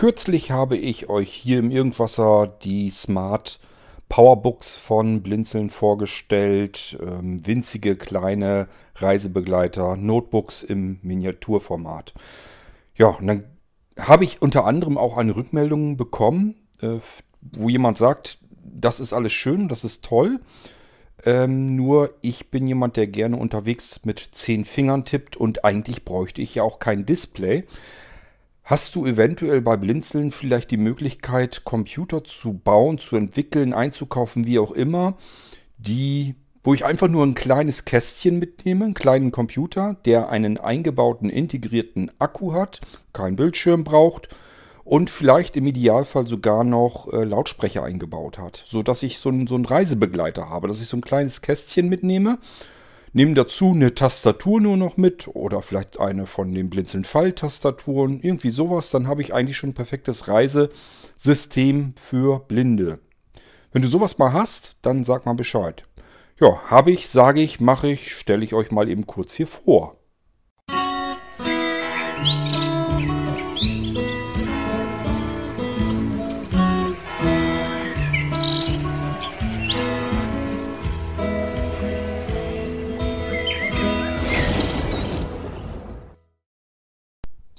Kürzlich habe ich euch hier im Irgendwasser die Smart Powerbooks von Blinzeln vorgestellt. Ähm, winzige kleine Reisebegleiter, Notebooks im Miniaturformat. Ja, und dann habe ich unter anderem auch eine Rückmeldung bekommen, äh, wo jemand sagt, das ist alles schön, das ist toll. Ähm, nur ich bin jemand, der gerne unterwegs mit zehn Fingern tippt und eigentlich bräuchte ich ja auch kein Display. Hast du eventuell bei Blinzeln vielleicht die Möglichkeit, Computer zu bauen, zu entwickeln, einzukaufen, wie auch immer, die, wo ich einfach nur ein kleines Kästchen mitnehme, einen kleinen Computer, der einen eingebauten integrierten Akku hat, keinen Bildschirm braucht und vielleicht im Idealfall sogar noch äh, Lautsprecher eingebaut hat, so dass ich so, ein, so einen Reisebegleiter habe, dass ich so ein kleines Kästchen mitnehme Nehmen dazu eine Tastatur nur noch mit oder vielleicht eine von den Blinzeln-Fall-Tastaturen, irgendwie sowas. Dann habe ich eigentlich schon ein perfektes Reisesystem für Blinde. Wenn du sowas mal hast, dann sag mal Bescheid. Ja, habe ich, sage ich, mache ich, stelle ich euch mal eben kurz hier vor.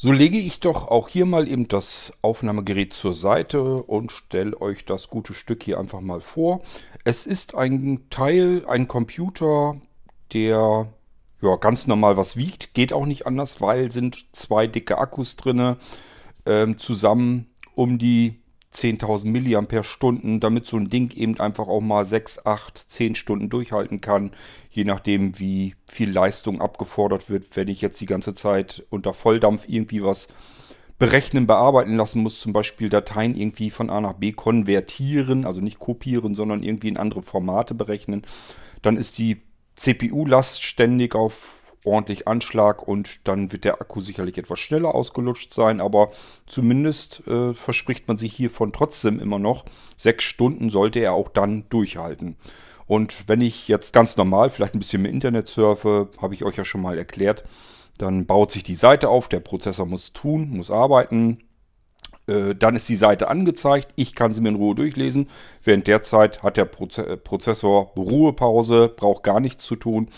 So lege ich doch auch hier mal eben das Aufnahmegerät zur Seite und stelle euch das gute Stück hier einfach mal vor. Es ist ein Teil, ein Computer, der ja, ganz normal was wiegt. Geht auch nicht anders, weil sind zwei dicke Akkus drin, ähm, zusammen um die 10.000 mAh, damit so ein Ding eben einfach auch mal 6, 8, 10 Stunden durchhalten kann, je nachdem wie viel Leistung abgefordert wird. Wenn ich jetzt die ganze Zeit unter Volldampf irgendwie was berechnen, bearbeiten lassen muss, zum Beispiel Dateien irgendwie von A nach B konvertieren, also nicht kopieren, sondern irgendwie in andere Formate berechnen, dann ist die CPU-Last ständig auf ordentlich Anschlag und dann wird der Akku sicherlich etwas schneller ausgelutscht sein, aber zumindest äh, verspricht man sich hiervon trotzdem immer noch, sechs Stunden sollte er auch dann durchhalten. Und wenn ich jetzt ganz normal vielleicht ein bisschen mehr Internet surfe, habe ich euch ja schon mal erklärt, dann baut sich die Seite auf, der Prozessor muss tun, muss arbeiten, äh, dann ist die Seite angezeigt, ich kann sie mir in Ruhe durchlesen. Während der Zeit hat der Prozessor Ruhepause, braucht gar nichts zu tun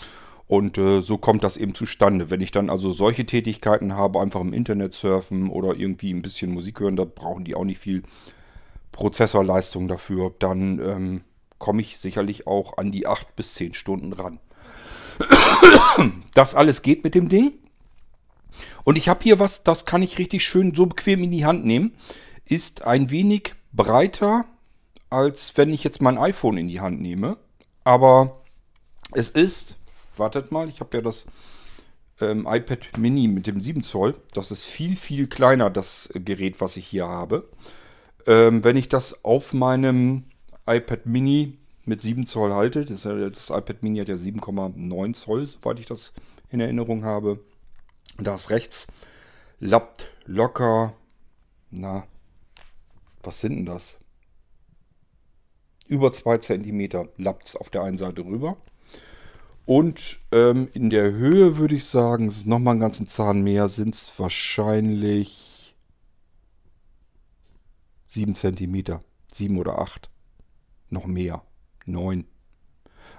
und äh, so kommt das eben zustande. Wenn ich dann also solche Tätigkeiten habe, einfach im Internet surfen oder irgendwie ein bisschen Musik hören, da brauchen die auch nicht viel Prozessorleistung dafür, dann ähm, komme ich sicherlich auch an die 8 bis 10 Stunden ran. Das alles geht mit dem Ding. Und ich habe hier was, das kann ich richtig schön so bequem in die Hand nehmen. Ist ein wenig breiter, als wenn ich jetzt mein iPhone in die Hand nehme. Aber es ist wartet mal, ich habe ja das ähm, iPad Mini mit dem 7 Zoll. Das ist viel, viel kleiner, das Gerät, was ich hier habe. Ähm, wenn ich das auf meinem iPad Mini mit 7 Zoll halte, das, das iPad Mini hat ja 7,9 Zoll, soweit ich das in Erinnerung habe. Da ist rechts, lappt locker, na, was sind denn das? Über 2 cm lappt es auf der einen Seite rüber. Und ähm, in der Höhe würde ich sagen, es ist nochmal einen ganzen Zahn mehr, sind es wahrscheinlich 7 cm. 7 oder 8. Noch mehr. 9.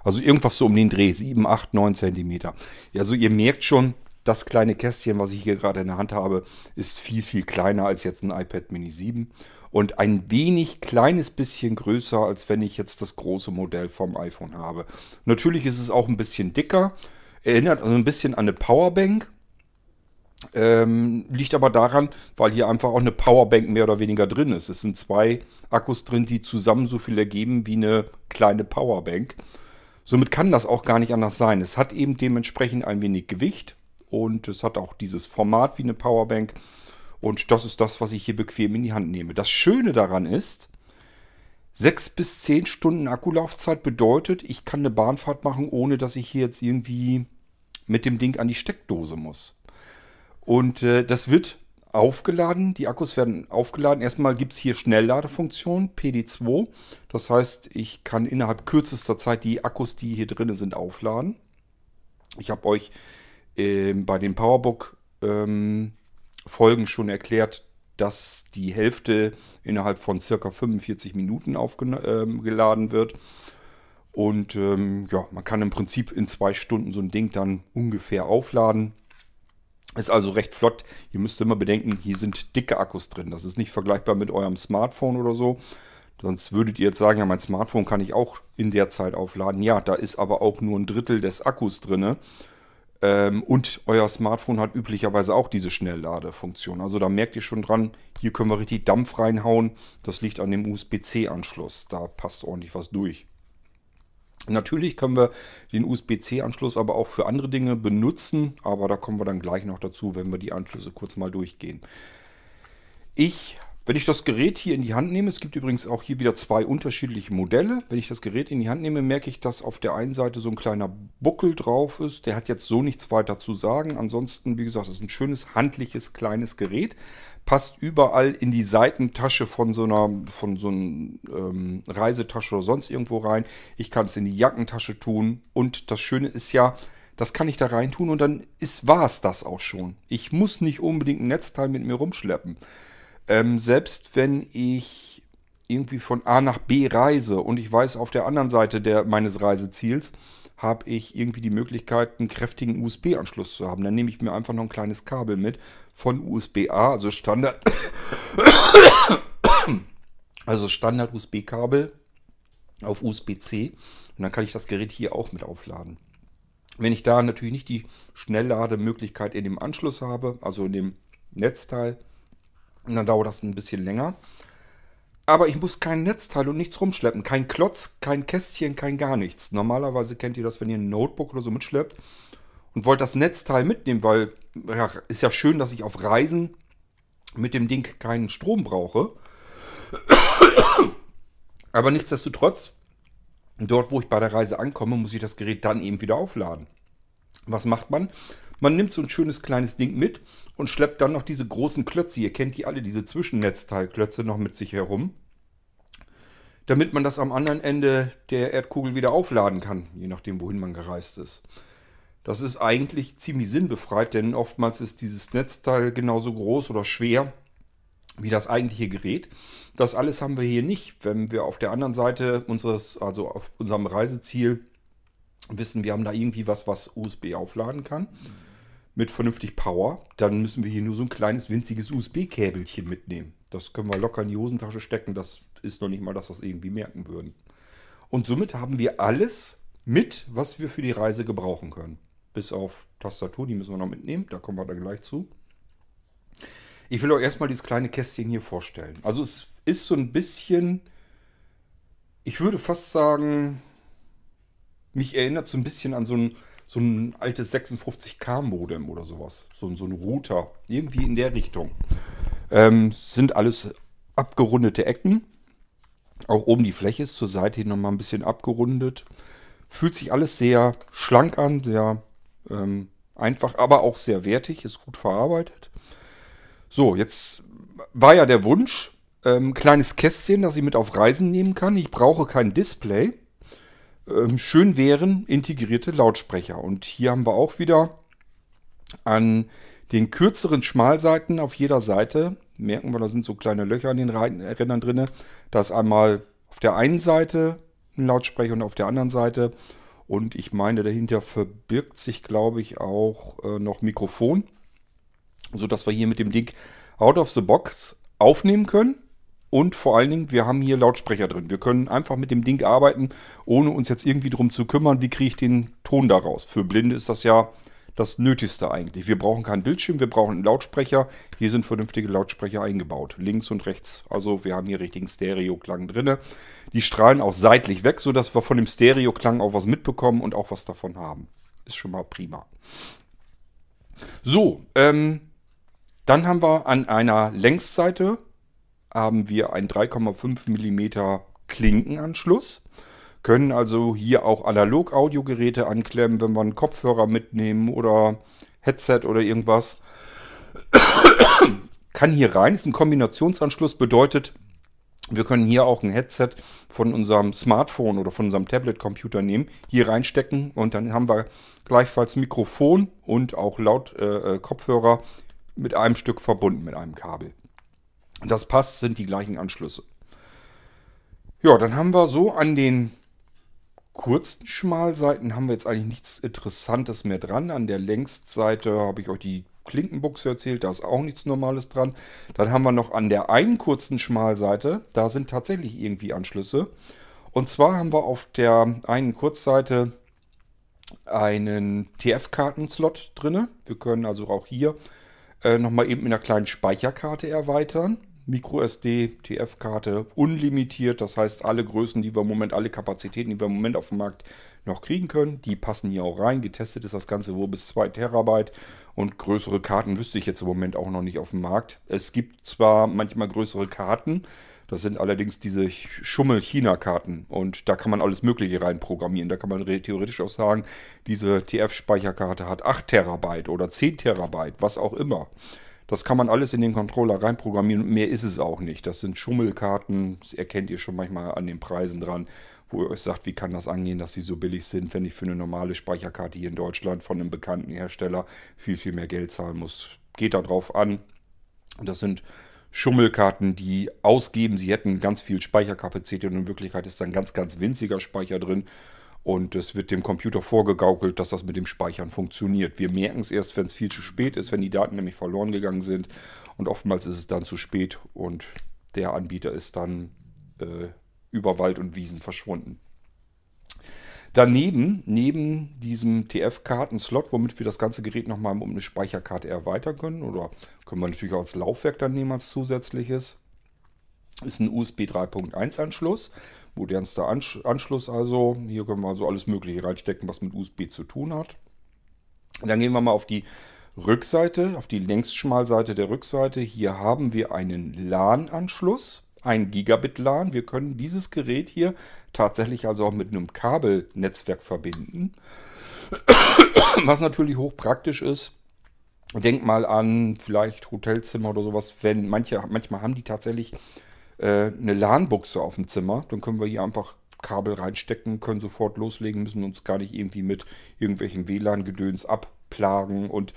Also irgendwas so um den Dreh. 7, 8, 9 cm. Ja, also ihr merkt schon, das kleine Kästchen, was ich hier gerade in der Hand habe, ist viel, viel kleiner als jetzt ein iPad Mini 7 und ein wenig kleines bisschen größer, als wenn ich jetzt das große Modell vom iPhone habe. Natürlich ist es auch ein bisschen dicker, erinnert also ein bisschen an eine Powerbank. Ähm, liegt aber daran, weil hier einfach auch eine Powerbank mehr oder weniger drin ist. Es sind zwei Akkus drin, die zusammen so viel ergeben wie eine kleine Powerbank. Somit kann das auch gar nicht anders sein. Es hat eben dementsprechend ein wenig Gewicht und es hat auch dieses Format wie eine Powerbank. Und das ist das, was ich hier bequem in die Hand nehme. Das Schöne daran ist, 6 bis 10 Stunden Akkulaufzeit bedeutet, ich kann eine Bahnfahrt machen, ohne dass ich hier jetzt irgendwie mit dem Ding an die Steckdose muss. Und äh, das wird aufgeladen, die Akkus werden aufgeladen. Erstmal gibt es hier Schnellladefunktion, PD2. Das heißt, ich kann innerhalb kürzester Zeit die Akkus, die hier drin sind, aufladen. Ich habe euch äh, bei den Powerbook ähm, Folgen schon erklärt, dass die Hälfte innerhalb von circa 45 Minuten aufgeladen ähm, wird. Und ähm, ja, man kann im Prinzip in zwei Stunden so ein Ding dann ungefähr aufladen. Ist also recht flott. Ihr müsst immer bedenken, hier sind dicke Akkus drin. Das ist nicht vergleichbar mit eurem Smartphone oder so. Sonst würdet ihr jetzt sagen, ja, mein Smartphone kann ich auch in der Zeit aufladen. Ja, da ist aber auch nur ein Drittel des Akkus drin. Ähm, und euer Smartphone hat üblicherweise auch diese Schnellladefunktion. Also da merkt ihr schon dran, hier können wir richtig Dampf reinhauen. Das liegt an dem USB-C-Anschluss. Da passt ordentlich was durch. Natürlich können wir den USB-C-Anschluss aber auch für andere Dinge benutzen, aber da kommen wir dann gleich noch dazu, wenn wir die Anschlüsse kurz mal durchgehen. Ich, wenn ich das Gerät hier in die Hand nehme, es gibt übrigens auch hier wieder zwei unterschiedliche Modelle. Wenn ich das Gerät in die Hand nehme, merke ich, dass auf der einen Seite so ein kleiner Buckel drauf ist. Der hat jetzt so nichts weiter zu sagen. Ansonsten, wie gesagt, es ist ein schönes, handliches, kleines Gerät passt überall in die Seitentasche von so einer von so einer ähm, Reisetasche oder sonst irgendwo rein. Ich kann es in die Jackentasche tun. Und das Schöne ist ja, das kann ich da rein tun und dann ist war es das auch schon. Ich muss nicht unbedingt ein Netzteil mit mir rumschleppen. Ähm, selbst wenn ich irgendwie von A nach B reise und ich weiß auf der anderen Seite der, meines Reiseziels, habe ich irgendwie die Möglichkeit, einen kräftigen USB-Anschluss zu haben. Dann nehme ich mir einfach noch ein kleines Kabel mit von USB-A, also Standard, also Standard USB-Kabel auf USB-C und dann kann ich das Gerät hier auch mit aufladen. Wenn ich da natürlich nicht die Schnelllademöglichkeit in dem Anschluss habe, also in dem Netzteil, dann dauert das ein bisschen länger. Aber ich muss kein Netzteil und nichts rumschleppen. Kein Klotz, kein Kästchen, kein gar nichts. Normalerweise kennt ihr das, wenn ihr ein Notebook oder so mitschleppt und wollt das Netzteil mitnehmen, weil ja, ist ja schön, dass ich auf Reisen mit dem Ding keinen Strom brauche. Aber nichtsdestotrotz, dort wo ich bei der Reise ankomme, muss ich das Gerät dann eben wieder aufladen. Was macht man? Man nimmt so ein schönes kleines Ding mit und schleppt dann noch diese großen Klötze, ihr kennt die alle, diese Zwischennetzteilklötze noch mit sich herum, damit man das am anderen Ende der Erdkugel wieder aufladen kann, je nachdem, wohin man gereist ist. Das ist eigentlich ziemlich sinnbefreit, denn oftmals ist dieses Netzteil genauso groß oder schwer wie das eigentliche Gerät. Das alles haben wir hier nicht, wenn wir auf der anderen Seite unseres, also auf unserem Reiseziel wissen, wir haben da irgendwie was, was USB aufladen kann mit vernünftig Power, dann müssen wir hier nur so ein kleines winziges USB-Käbelchen mitnehmen. Das können wir locker in die Hosentasche stecken. Das ist noch nicht mal das, was irgendwie merken würden. Und somit haben wir alles mit, was wir für die Reise gebrauchen können. Bis auf Tastatur, die müssen wir noch mitnehmen. Da kommen wir dann gleich zu. Ich will euch erstmal dieses kleine Kästchen hier vorstellen. Also es ist so ein bisschen, ich würde fast sagen, mich erinnert so ein bisschen an so ein so ein altes 56K-Modem oder sowas. So, so ein Router. Irgendwie in der Richtung. Ähm, sind alles abgerundete Ecken. Auch oben die Fläche ist zur Seite hin nochmal ein bisschen abgerundet. Fühlt sich alles sehr schlank an, sehr ähm, einfach, aber auch sehr wertig, ist gut verarbeitet. So, jetzt war ja der Wunsch, ähm, kleines Kästchen, das ich mit auf Reisen nehmen kann. Ich brauche kein Display. Ähm, schön wären integrierte Lautsprecher. Und hier haben wir auch wieder an den kürzeren Schmalseiten auf jeder Seite, merken wir, da sind so kleine Löcher an den Rändern drin. Da ist einmal auf der einen Seite ein Lautsprecher und auf der anderen Seite. Und ich meine, dahinter verbirgt sich, glaube ich, auch äh, noch Mikrofon, sodass wir hier mit dem Ding out of the box aufnehmen können. Und vor allen Dingen, wir haben hier Lautsprecher drin. Wir können einfach mit dem Ding arbeiten, ohne uns jetzt irgendwie drum zu kümmern, wie kriege ich den Ton daraus. Für Blinde ist das ja das Nötigste eigentlich. Wir brauchen keinen Bildschirm, wir brauchen einen Lautsprecher. Hier sind vernünftige Lautsprecher eingebaut, links und rechts. Also wir haben hier richtigen Stereo-Klang drin. Die strahlen auch seitlich weg, sodass wir von dem Stereo-Klang auch was mitbekommen und auch was davon haben. Ist schon mal prima. So, ähm, dann haben wir an einer Längsseite haben wir einen 3,5 mm Klinkenanschluss. Können also hier auch Analog-Audiogeräte anklemmen, wenn wir einen Kopfhörer mitnehmen oder Headset oder irgendwas. Kann hier rein, ist ein Kombinationsanschluss, bedeutet, wir können hier auch ein Headset von unserem Smartphone oder von unserem Tablet-Computer nehmen, hier reinstecken und dann haben wir gleichfalls Mikrofon und auch laut äh, äh Kopfhörer mit einem Stück verbunden mit einem Kabel. Das passt, sind die gleichen Anschlüsse. Ja, dann haben wir so an den kurzen Schmalseiten haben wir jetzt eigentlich nichts Interessantes mehr dran. An der Längsseite habe ich euch die Klinkenbuchse erzählt, da ist auch nichts Normales dran. Dann haben wir noch an der einen kurzen Schmalseite, da sind tatsächlich irgendwie Anschlüsse. Und zwar haben wir auf der einen Kurzseite einen TF-Karten-Slot drin. Wir können also auch hier äh, nochmal eben mit einer kleinen Speicherkarte erweitern. MicroSD, TF-Karte, unlimitiert. Das heißt, alle Größen, die wir im Moment, alle Kapazitäten, die wir im Moment auf dem Markt noch kriegen können, die passen hier auch rein. Getestet ist das Ganze wohl bis 2 Terabyte. Und größere Karten wüsste ich jetzt im Moment auch noch nicht auf dem Markt. Es gibt zwar manchmal größere Karten, das sind allerdings diese Schummel-China-Karten. Und da kann man alles Mögliche reinprogrammieren. Da kann man theoretisch auch sagen, diese TF-Speicherkarte hat 8 Terabyte oder 10 Terabyte, was auch immer. Das kann man alles in den Controller reinprogrammieren mehr ist es auch nicht. Das sind Schummelkarten, das erkennt ihr schon manchmal an den Preisen dran, wo ihr euch sagt, wie kann das angehen, dass sie so billig sind, wenn ich für eine normale Speicherkarte hier in Deutschland von einem bekannten Hersteller viel, viel mehr Geld zahlen muss. Geht da drauf an. Das sind Schummelkarten, die ausgeben, sie hätten ganz viel Speicherkapazität und in Wirklichkeit ist dann ganz, ganz winziger Speicher drin. Und es wird dem Computer vorgegaukelt, dass das mit dem Speichern funktioniert. Wir merken es erst, wenn es viel zu spät ist, wenn die Daten nämlich verloren gegangen sind. Und oftmals ist es dann zu spät und der Anbieter ist dann äh, über Wald und Wiesen verschwunden. Daneben, neben diesem TF-Karten-Slot, womit wir das ganze Gerät nochmal um eine Speicherkarte erweitern können, oder können wir natürlich auch als Laufwerk dann nehmen als zusätzliches, ist ein USB 3.1 Anschluss. Modernster Anschluss also. Hier können wir also alles Mögliche reinstecken, was mit USB zu tun hat. Dann gehen wir mal auf die Rückseite, auf die Längsschmalseite der Rückseite. Hier haben wir einen LAN-Anschluss, ein Gigabit LAN. Wir können dieses Gerät hier tatsächlich also auch mit einem Kabelnetzwerk verbinden. Was natürlich hochpraktisch ist. Denk mal an vielleicht Hotelzimmer oder sowas, wenn manche, manchmal haben die tatsächlich äh, eine LAN-Buchse auf dem Zimmer. Dann können wir hier einfach Kabel reinstecken, können sofort loslegen, müssen uns gar nicht irgendwie mit irgendwelchen WLAN-Gedöns abplagen. Und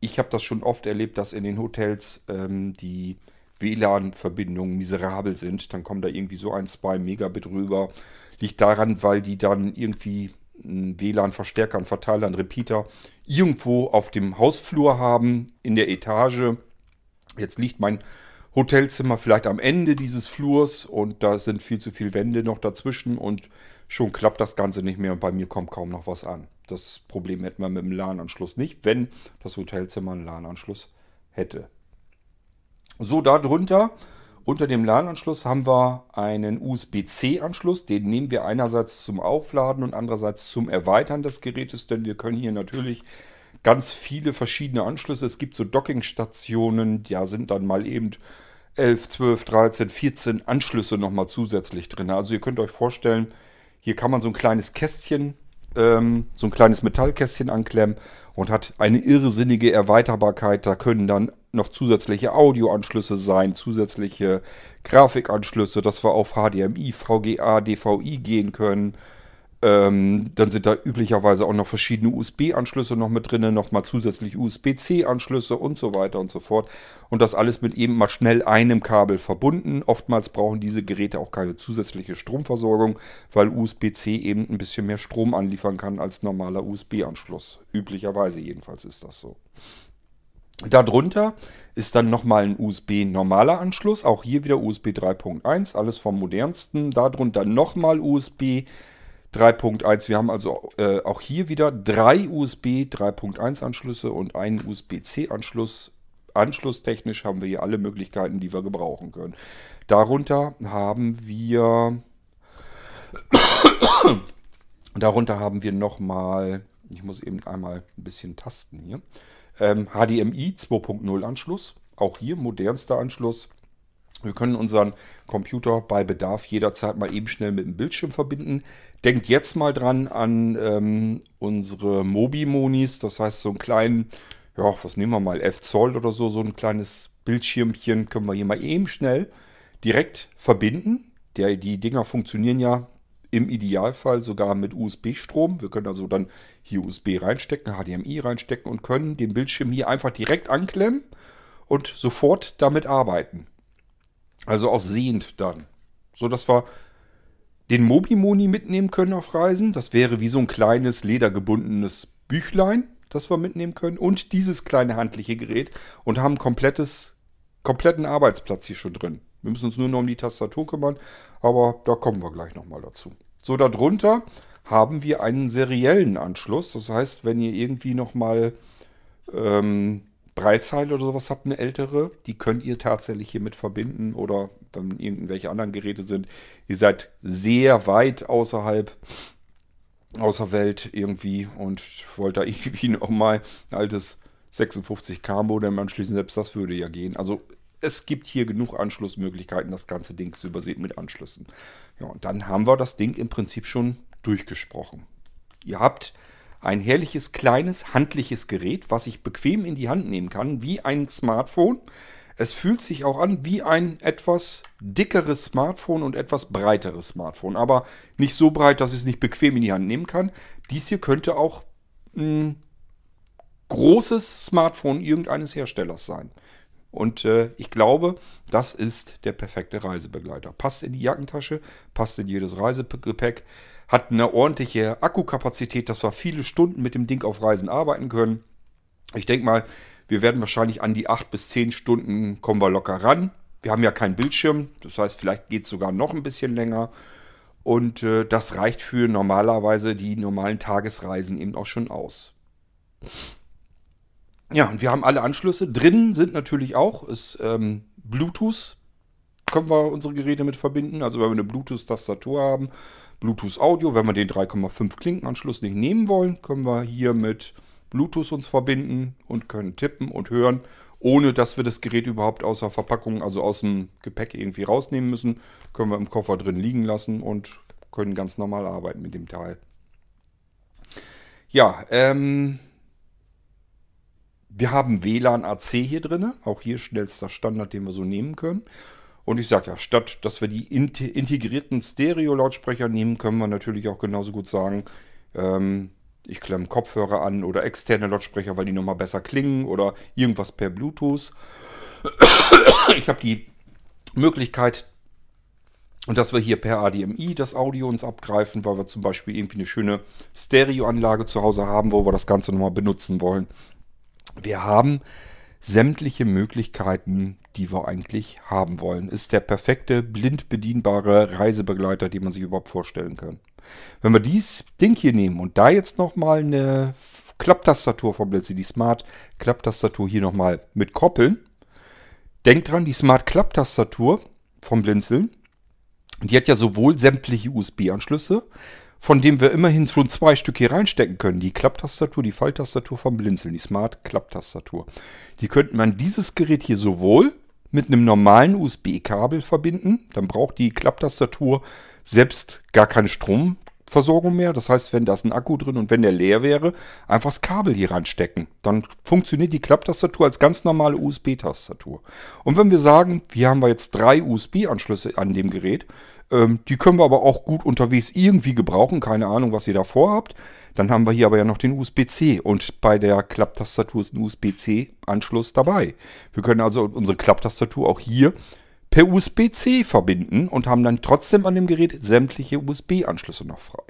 ich habe das schon oft erlebt, dass in den Hotels ähm, die WLAN-Verbindungen miserabel sind. Dann kommen da irgendwie so ein, zwei Megabit rüber. Liegt daran, weil die dann irgendwie einen WLAN-Verstärker, einen Verteiler, einen Repeater irgendwo auf dem Hausflur haben, in der Etage. Jetzt liegt mein Hotelzimmer vielleicht am Ende dieses Flurs und da sind viel zu viele Wände noch dazwischen und schon klappt das Ganze nicht mehr und bei mir kommt kaum noch was an. Das Problem hätten wir mit dem LAN-Anschluss nicht, wenn das Hotelzimmer einen LAN-Anschluss hätte. So, darunter, unter dem LAN-Anschluss, haben wir einen USB-C-Anschluss. Den nehmen wir einerseits zum Aufladen und andererseits zum Erweitern des Gerätes, denn wir können hier natürlich ganz viele verschiedene Anschlüsse. Es gibt so Dockingstationen, da sind dann mal eben 11, 12, 13, 14 Anschlüsse nochmal zusätzlich drin. Also ihr könnt euch vorstellen, hier kann man so ein kleines Kästchen, ähm, so ein kleines Metallkästchen anklemmen und hat eine irrsinnige Erweiterbarkeit. Da können dann noch zusätzliche Audioanschlüsse sein, zusätzliche Grafikanschlüsse, dass wir auf HDMI, VGA, DVI gehen können. Ähm, dann sind da üblicherweise auch noch verschiedene USB-Anschlüsse noch mit drin, nochmal zusätzlich USB-C-Anschlüsse und so weiter und so fort. Und das alles mit eben mal schnell einem Kabel verbunden. Oftmals brauchen diese Geräte auch keine zusätzliche Stromversorgung, weil USB-C eben ein bisschen mehr Strom anliefern kann als normaler USB-Anschluss. Üblicherweise jedenfalls ist das so. Darunter ist dann nochmal ein USB-normaler Anschluss, auch hier wieder USB 3.1, alles vom modernsten. Darunter nochmal USB 3.1. Wir haben also äh, auch hier wieder drei USB 3.1 Anschlüsse und einen USB-C Anschluss. Anschlusstechnisch haben wir hier alle Möglichkeiten, die wir gebrauchen können. Darunter haben wir darunter haben wir nochmal, ich muss eben einmal ein bisschen tasten hier, ähm, HDMI 2.0 Anschluss. Auch hier modernster Anschluss. Wir können unseren Computer bei Bedarf jederzeit mal eben schnell mit dem Bildschirm verbinden. Denkt jetzt mal dran an ähm, unsere Mobi-Monis, das heißt so einen kleinen, ja, was nehmen wir mal, 11 Zoll oder so, so ein kleines Bildschirmchen können wir hier mal eben schnell direkt verbinden. Der, die Dinger funktionieren ja im Idealfall sogar mit USB-Strom. Wir können also dann hier USB reinstecken, HDMI reinstecken und können den Bildschirm hier einfach direkt anklemmen und sofort damit arbeiten. Also auch sehend dann. So dass wir den Mobimoni mitnehmen können auf Reisen. Das wäre wie so ein kleines ledergebundenes Büchlein, das wir mitnehmen können. Und dieses kleine handliche Gerät und haben komplettes, kompletten Arbeitsplatz hier schon drin. Wir müssen uns nur noch um die Tastatur kümmern, aber da kommen wir gleich nochmal dazu. So, darunter haben wir einen seriellen Anschluss. Das heißt, wenn ihr irgendwie nochmal ähm, Breitzeile oder sowas habt, eine ältere, die könnt ihr tatsächlich hiermit verbinden oder wenn irgendwelche anderen Geräte sind. Ihr seid sehr weit außerhalb, außer Welt irgendwie und wollt da irgendwie nochmal ein altes 56K Modem anschließen. Selbst das würde ja gehen. Also es gibt hier genug Anschlussmöglichkeiten, das ganze Ding zu übersehen mit Anschlüssen. Ja, und dann haben wir das Ding im Prinzip schon durchgesprochen. Ihr habt ein herrliches, kleines, handliches Gerät, was ich bequem in die Hand nehmen kann, wie ein Smartphone. Es fühlt sich auch an wie ein etwas dickeres Smartphone und etwas breiteres Smartphone. Aber nicht so breit, dass ich es nicht bequem in die Hand nehmen kann. Dies hier könnte auch ein großes Smartphone irgendeines Herstellers sein. Und äh, ich glaube, das ist der perfekte Reisebegleiter. Passt in die Jackentasche, passt in jedes Reisegepäck hat eine ordentliche Akkukapazität, dass wir viele Stunden mit dem Ding auf Reisen arbeiten können. Ich denke mal, wir werden wahrscheinlich an die 8 bis 10 Stunden kommen wir locker ran. Wir haben ja keinen Bildschirm, das heißt, vielleicht geht es sogar noch ein bisschen länger. Und äh, das reicht für normalerweise die normalen Tagesreisen eben auch schon aus. Ja, und wir haben alle Anschlüsse. Drin sind natürlich auch ist, ähm, Bluetooth. Können wir unsere Geräte mit verbinden. Also wenn wir eine Bluetooth-Tastatur haben Bluetooth Audio. Wenn wir den 3,5 Klinkenanschluss nicht nehmen wollen, können wir hier mit Bluetooth uns verbinden und können tippen und hören, ohne dass wir das Gerät überhaupt aus der Verpackung, also aus dem Gepäck irgendwie rausnehmen müssen. Können wir im Koffer drin liegen lassen und können ganz normal arbeiten mit dem Teil. Ja, ähm, wir haben WLAN AC hier drin, auch hier schnellster Standard, den wir so nehmen können. Und ich sage ja, statt dass wir die integrierten Stereo-Lautsprecher nehmen, können wir natürlich auch genauso gut sagen, ähm, ich klemme Kopfhörer an oder externe Lautsprecher, weil die nochmal besser klingen oder irgendwas per Bluetooth. Ich habe die Möglichkeit, dass wir hier per ADMI das Audio uns abgreifen, weil wir zum Beispiel irgendwie eine schöne Stereoanlage zu Hause haben, wo wir das Ganze nochmal benutzen wollen. Wir haben sämtliche Möglichkeiten, die wir eigentlich haben wollen. Ist der perfekte, blind bedienbare Reisebegleiter, den man sich überhaupt vorstellen kann. Wenn wir dieses Ding hier nehmen und da jetzt nochmal eine Klapptastatur vom Blitzy, die Smart Klapptastatur hier nochmal mit koppeln. Denkt dran, die Smart Klapptastatur vom Blinzeln, die hat ja sowohl sämtliche USB-Anschlüsse, von dem wir immerhin schon zwei Stück hier reinstecken können. Die Klapptastatur, die Falltastatur vom Blinzeln, die Smart Klapptastatur. Die könnte man dieses Gerät hier sowohl mit einem normalen USB-Kabel verbinden. Dann braucht die Klapptastatur selbst gar keine Strom, Versorgung mehr. Das heißt, wenn da ist ein Akku drin und wenn der leer wäre, einfach das Kabel hier reinstecken. Dann funktioniert die Klapptastatur als ganz normale USB-Tastatur. Und wenn wir sagen, hier haben wir jetzt drei USB-Anschlüsse an dem Gerät, ähm, die können wir aber auch gut unterwegs irgendwie gebrauchen. Keine Ahnung, was ihr da vorhabt. Dann haben wir hier aber ja noch den USB-C und bei der Klapptastatur ist ein USB-C-Anschluss dabei. Wir können also unsere Klapptastatur auch hier per USB-C verbinden und haben dann trotzdem an dem Gerät sämtliche USB-Anschlüsse noch frei.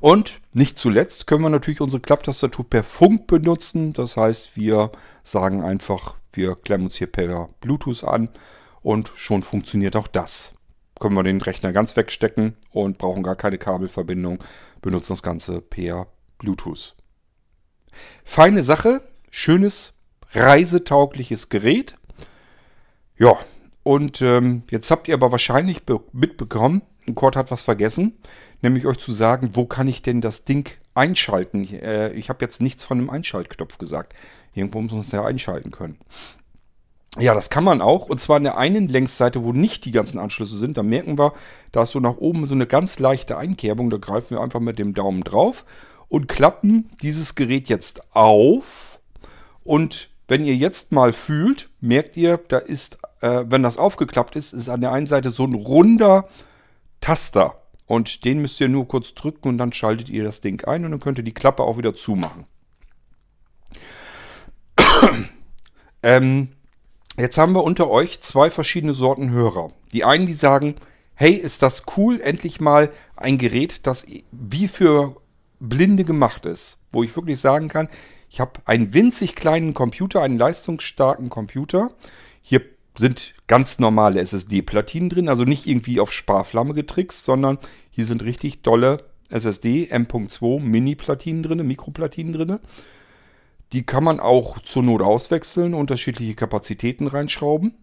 Und nicht zuletzt können wir natürlich unsere Klapptastatur per Funk benutzen. Das heißt, wir sagen einfach, wir klemmen uns hier per Bluetooth an und schon funktioniert auch das. Können wir den Rechner ganz wegstecken und brauchen gar keine Kabelverbindung, benutzen das Ganze per Bluetooth. Feine Sache, schönes, reisetaugliches Gerät. Ja, und ähm, jetzt habt ihr aber wahrscheinlich mitbekommen, Kurt hat was vergessen, nämlich euch zu sagen, wo kann ich denn das Ding einschalten? Äh, ich habe jetzt nichts von einem Einschaltknopf gesagt. Irgendwo muss man es ja einschalten können. Ja, das kann man auch. Und zwar an der einen Längsseite, wo nicht die ganzen Anschlüsse sind. Da merken wir, da ist so nach oben so eine ganz leichte Einkerbung. Da greifen wir einfach mit dem Daumen drauf und klappen dieses Gerät jetzt auf. Und wenn ihr jetzt mal fühlt, merkt ihr, da ist äh, wenn das aufgeklappt ist, ist an der einen Seite so ein runder Taster. Und den müsst ihr nur kurz drücken und dann schaltet ihr das Ding ein und dann könnt ihr die Klappe auch wieder zumachen. ähm, Jetzt haben wir unter euch zwei verschiedene Sorten Hörer. Die einen, die sagen, hey, ist das cool, endlich mal ein Gerät, das wie für Blinde gemacht ist. Wo ich wirklich sagen kann, ich habe einen winzig kleinen Computer, einen leistungsstarken Computer. Hier sind ganz normale SSD-Platinen drin, also nicht irgendwie auf Sparflamme getrickst, sondern hier sind richtig dolle SSD M.2 Mini-Platinen drin, Mikroplatinen drin. Die kann man auch zur Not auswechseln, unterschiedliche Kapazitäten reinschrauben.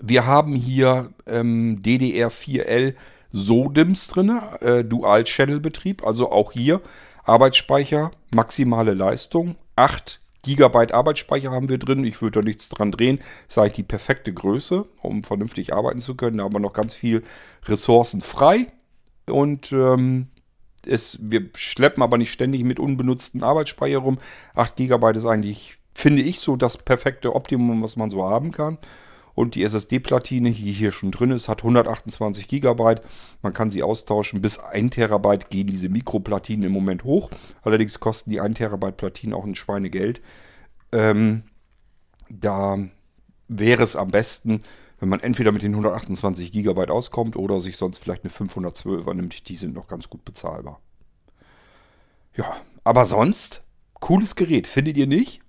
Wir haben hier ähm, DDR4L SODIMS drin, äh, Dual-Channel-Betrieb, also auch hier Arbeitsspeicher, maximale Leistung, 8 GB Arbeitsspeicher haben wir drin. Ich würde da nichts dran drehen. Ist eigentlich die perfekte Größe, um vernünftig arbeiten zu können. Da haben wir noch ganz viel Ressourcen frei. Und ähm, es, wir schleppen aber nicht ständig mit unbenutzten Arbeitsspeicher rum. 8 GB ist eigentlich, finde ich, so das perfekte Optimum, was man so haben kann. Und die SSD-Platine, die hier schon drin ist, hat 128 GB. Man kann sie austauschen. Bis 1 Terabyte gehen diese Mikroplatinen im Moment hoch. Allerdings kosten die 1 Terabyte Platinen auch ein Schweinegeld. Ähm, da wäre es am besten, wenn man entweder mit den 128 GB auskommt oder sich sonst vielleicht eine 512er nimmt. Die sind noch ganz gut bezahlbar. Ja, aber sonst, cooles Gerät, findet ihr nicht?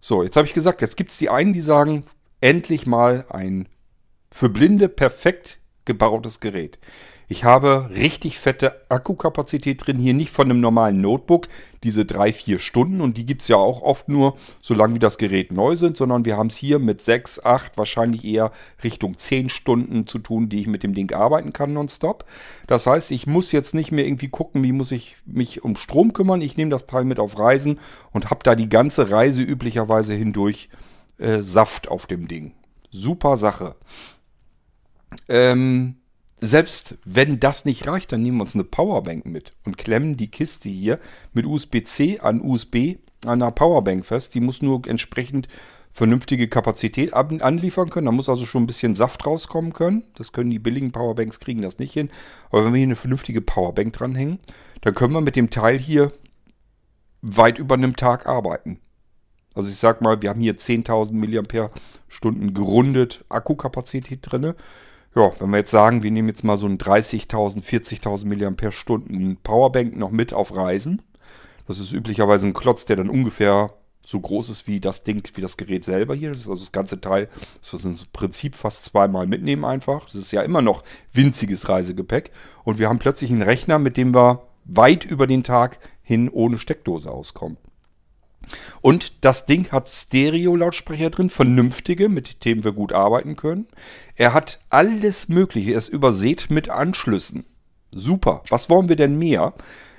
So, jetzt habe ich gesagt, jetzt gibt es die einen, die sagen, endlich mal ein für Blinde perfekt gebautes Gerät. Ich habe richtig fette Akkukapazität drin, hier nicht von einem normalen Notebook, diese drei, vier Stunden und die gibt es ja auch oft nur, solange wie das Gerät neu sind, sondern wir haben es hier mit sechs, acht, wahrscheinlich eher Richtung zehn Stunden zu tun, die ich mit dem Ding arbeiten kann nonstop. Das heißt, ich muss jetzt nicht mehr irgendwie gucken, wie muss ich mich um Strom kümmern. Ich nehme das Teil mit auf Reisen und habe da die ganze Reise üblicherweise hindurch äh, Saft auf dem Ding. Super Sache. Ähm, selbst wenn das nicht reicht, dann nehmen wir uns eine Powerbank mit und klemmen die Kiste hier mit USB-C an USB an einer Powerbank fest. Die muss nur entsprechend vernünftige Kapazität anliefern können. Da muss also schon ein bisschen Saft rauskommen können. Das können die billigen Powerbanks kriegen das nicht hin. Aber wenn wir hier eine vernünftige Powerbank dranhängen, dann können wir mit dem Teil hier weit über einem Tag arbeiten. Also ich sag mal, wir haben hier 10.000 mAh gerundet Akkukapazität drin. Ja, wenn wir jetzt sagen, wir nehmen jetzt mal so ein 30.000, 40.000 mAh Powerbank noch mit auf Reisen. Das ist üblicherweise ein Klotz, der dann ungefähr so groß ist wie das Ding, wie das Gerät selber hier. Das ist also das ganze Teil, das wir im Prinzip fast zweimal mitnehmen einfach. Das ist ja immer noch winziges Reisegepäck. Und wir haben plötzlich einen Rechner, mit dem wir weit über den Tag hin ohne Steckdose auskommen. Und das Ding hat Stereo-Lautsprecher drin, vernünftige, mit denen wir gut arbeiten können. Er hat alles Mögliche, er ist übersät mit Anschlüssen. Super. Was wollen wir denn mehr?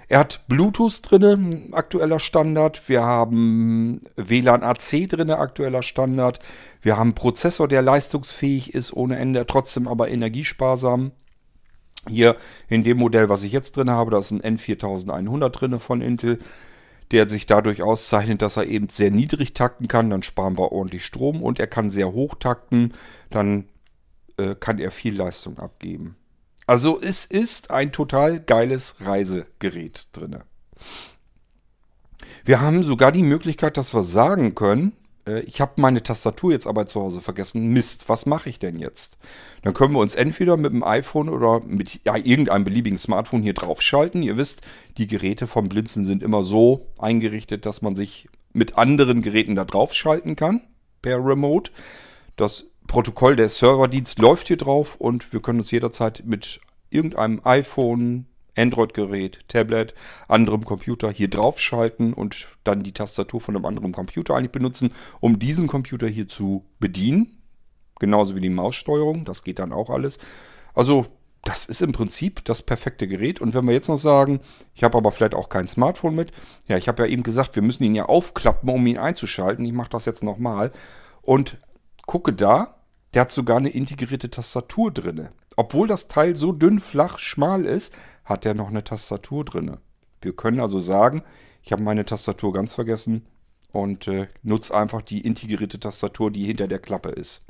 Er hat Bluetooth drin, aktueller Standard. Wir haben WLAN AC drin, aktueller Standard. Wir haben einen Prozessor, der leistungsfähig ist ohne Ende, trotzdem aber energiesparsam. Hier in dem Modell, was ich jetzt drin habe, da ist ein N4100 drin von Intel der sich dadurch auszeichnet, dass er eben sehr niedrig takten kann, dann sparen wir ordentlich Strom und er kann sehr hoch takten, dann äh, kann er viel Leistung abgeben. Also es ist ein total geiles Reisegerät drin. Wir haben sogar die Möglichkeit, dass wir sagen können, ich habe meine Tastatur jetzt aber zu Hause vergessen. Mist, was mache ich denn jetzt? Dann können wir uns entweder mit dem iPhone oder mit ja, irgendeinem beliebigen Smartphone hier draufschalten. Ihr wisst, die Geräte vom Blinzen sind immer so eingerichtet, dass man sich mit anderen Geräten da draufschalten kann per Remote. Das Protokoll der Serverdienst läuft hier drauf und wir können uns jederzeit mit irgendeinem iPhone, Android-Gerät, Tablet, anderem Computer hier draufschalten und dann die Tastatur von einem anderen Computer eigentlich benutzen, um diesen Computer hier zu bedienen. Genauso wie die Maussteuerung, das geht dann auch alles. Also das ist im Prinzip das perfekte Gerät. Und wenn wir jetzt noch sagen, ich habe aber vielleicht auch kein Smartphone mit. Ja, ich habe ja eben gesagt, wir müssen ihn ja aufklappen, um ihn einzuschalten. Ich mache das jetzt nochmal. Und gucke da, der hat sogar eine integrierte Tastatur drin. Obwohl das Teil so dünn, flach, schmal ist, hat er noch eine Tastatur drin. Wir können also sagen, ich habe meine Tastatur ganz vergessen und äh, nutze einfach die integrierte Tastatur, die hinter der Klappe ist.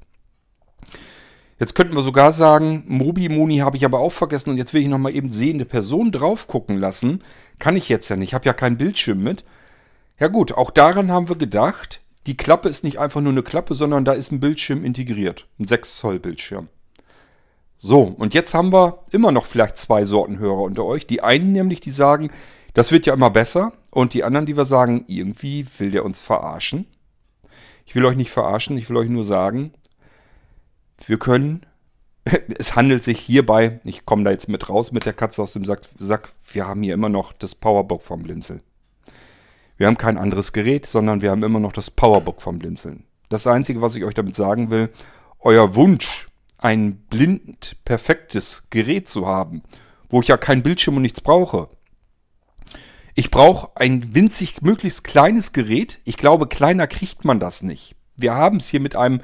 Jetzt könnten wir sogar sagen, Mobi-Moni habe ich aber auch vergessen und jetzt will ich nochmal eben sehende Person drauf gucken lassen. Kann ich jetzt ja nicht, ich habe ja keinen Bildschirm mit. Ja gut, auch daran haben wir gedacht. die Klappe ist nicht einfach nur eine Klappe, sondern da ist ein Bildschirm integriert. Ein 6 Zoll Bildschirm. So, und jetzt haben wir immer noch vielleicht zwei Sorten Hörer unter euch. Die einen nämlich, die sagen, das wird ja immer besser. Und die anderen, die wir sagen, irgendwie will der uns verarschen. Ich will euch nicht verarschen, ich will euch nur sagen, wir können, es handelt sich hierbei, ich komme da jetzt mit raus mit der Katze aus dem Sack, Sack wir haben hier immer noch das Powerbook vom Blinzeln. Wir haben kein anderes Gerät, sondern wir haben immer noch das Powerbook vom Blinzeln. Das Einzige, was ich euch damit sagen will, euer Wunsch, ein blind perfektes Gerät zu haben, wo ich ja kein Bildschirm und nichts brauche. Ich brauche ein winzig, möglichst kleines Gerät. Ich glaube, kleiner kriegt man das nicht. Wir haben es hier mit einem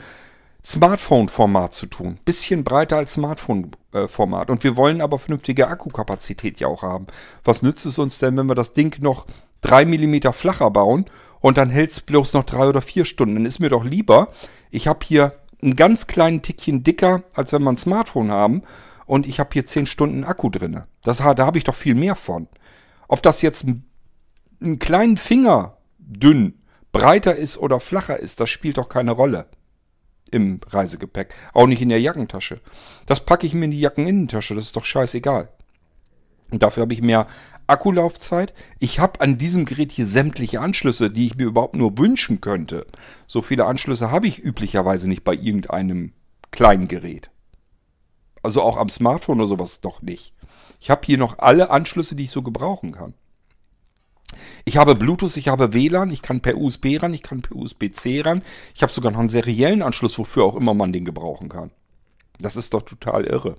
Smartphone-Format zu tun. Bisschen breiter als Smartphone-Format. Und wir wollen aber vernünftige Akkukapazität ja auch haben. Was nützt es uns denn, wenn wir das Ding noch drei Millimeter flacher bauen und dann hält es bloß noch drei oder vier Stunden? Dann ist mir doch lieber, ich habe hier einen ganz kleinen Tickchen dicker, als wenn wir ein Smartphone haben. Und ich habe hier zehn Stunden Akku drin. Das, da habe ich doch viel mehr von. Ob das jetzt einen kleinen Finger dünn breiter ist oder flacher ist, das spielt doch keine Rolle im Reisegepäck. Auch nicht in der Jackentasche. Das packe ich mir in die Jackeninnentasche, das ist doch scheißegal. Und dafür habe ich mehr Akkulaufzeit. Ich habe an diesem Gerät hier sämtliche Anschlüsse, die ich mir überhaupt nur wünschen könnte. So viele Anschlüsse habe ich üblicherweise nicht bei irgendeinem kleinen Gerät. Also auch am Smartphone oder sowas doch nicht. Ich habe hier noch alle Anschlüsse, die ich so gebrauchen kann. Ich habe Bluetooth, ich habe WLAN, ich kann per USB ran, ich kann per USB-C ran. Ich habe sogar noch einen seriellen Anschluss, wofür auch immer man den gebrauchen kann. Das ist doch total irre.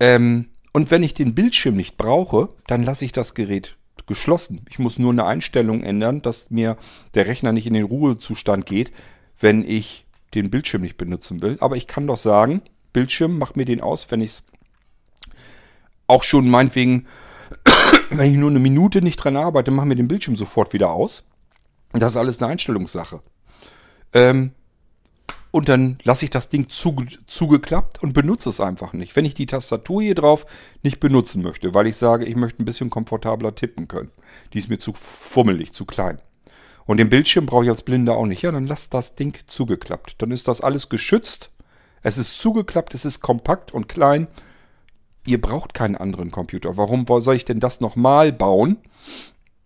Ähm, und wenn ich den Bildschirm nicht brauche, dann lasse ich das Gerät geschlossen. Ich muss nur eine Einstellung ändern, dass mir der Rechner nicht in den Ruhezustand geht, wenn ich den Bildschirm nicht benutzen will. Aber ich kann doch sagen, Bildschirm, mach mir den aus, wenn ich es auch schon meinetwegen wenn ich nur eine Minute nicht dran arbeite, machen wir den Bildschirm sofort wieder aus. Das ist alles eine Einstellungssache. Ähm, und dann lasse ich das Ding zuge zugeklappt und benutze es einfach nicht. Wenn ich die Tastatur hier drauf nicht benutzen möchte, weil ich sage, ich möchte ein bisschen komfortabler tippen können. Die ist mir zu fummelig, zu klein. Und den Bildschirm brauche ich als Blinder auch nicht. Ja, dann lass das Ding zugeklappt. Dann ist das alles geschützt. Es ist zugeklappt, es ist kompakt und klein ihr braucht keinen anderen Computer. Warum soll ich denn das nochmal bauen?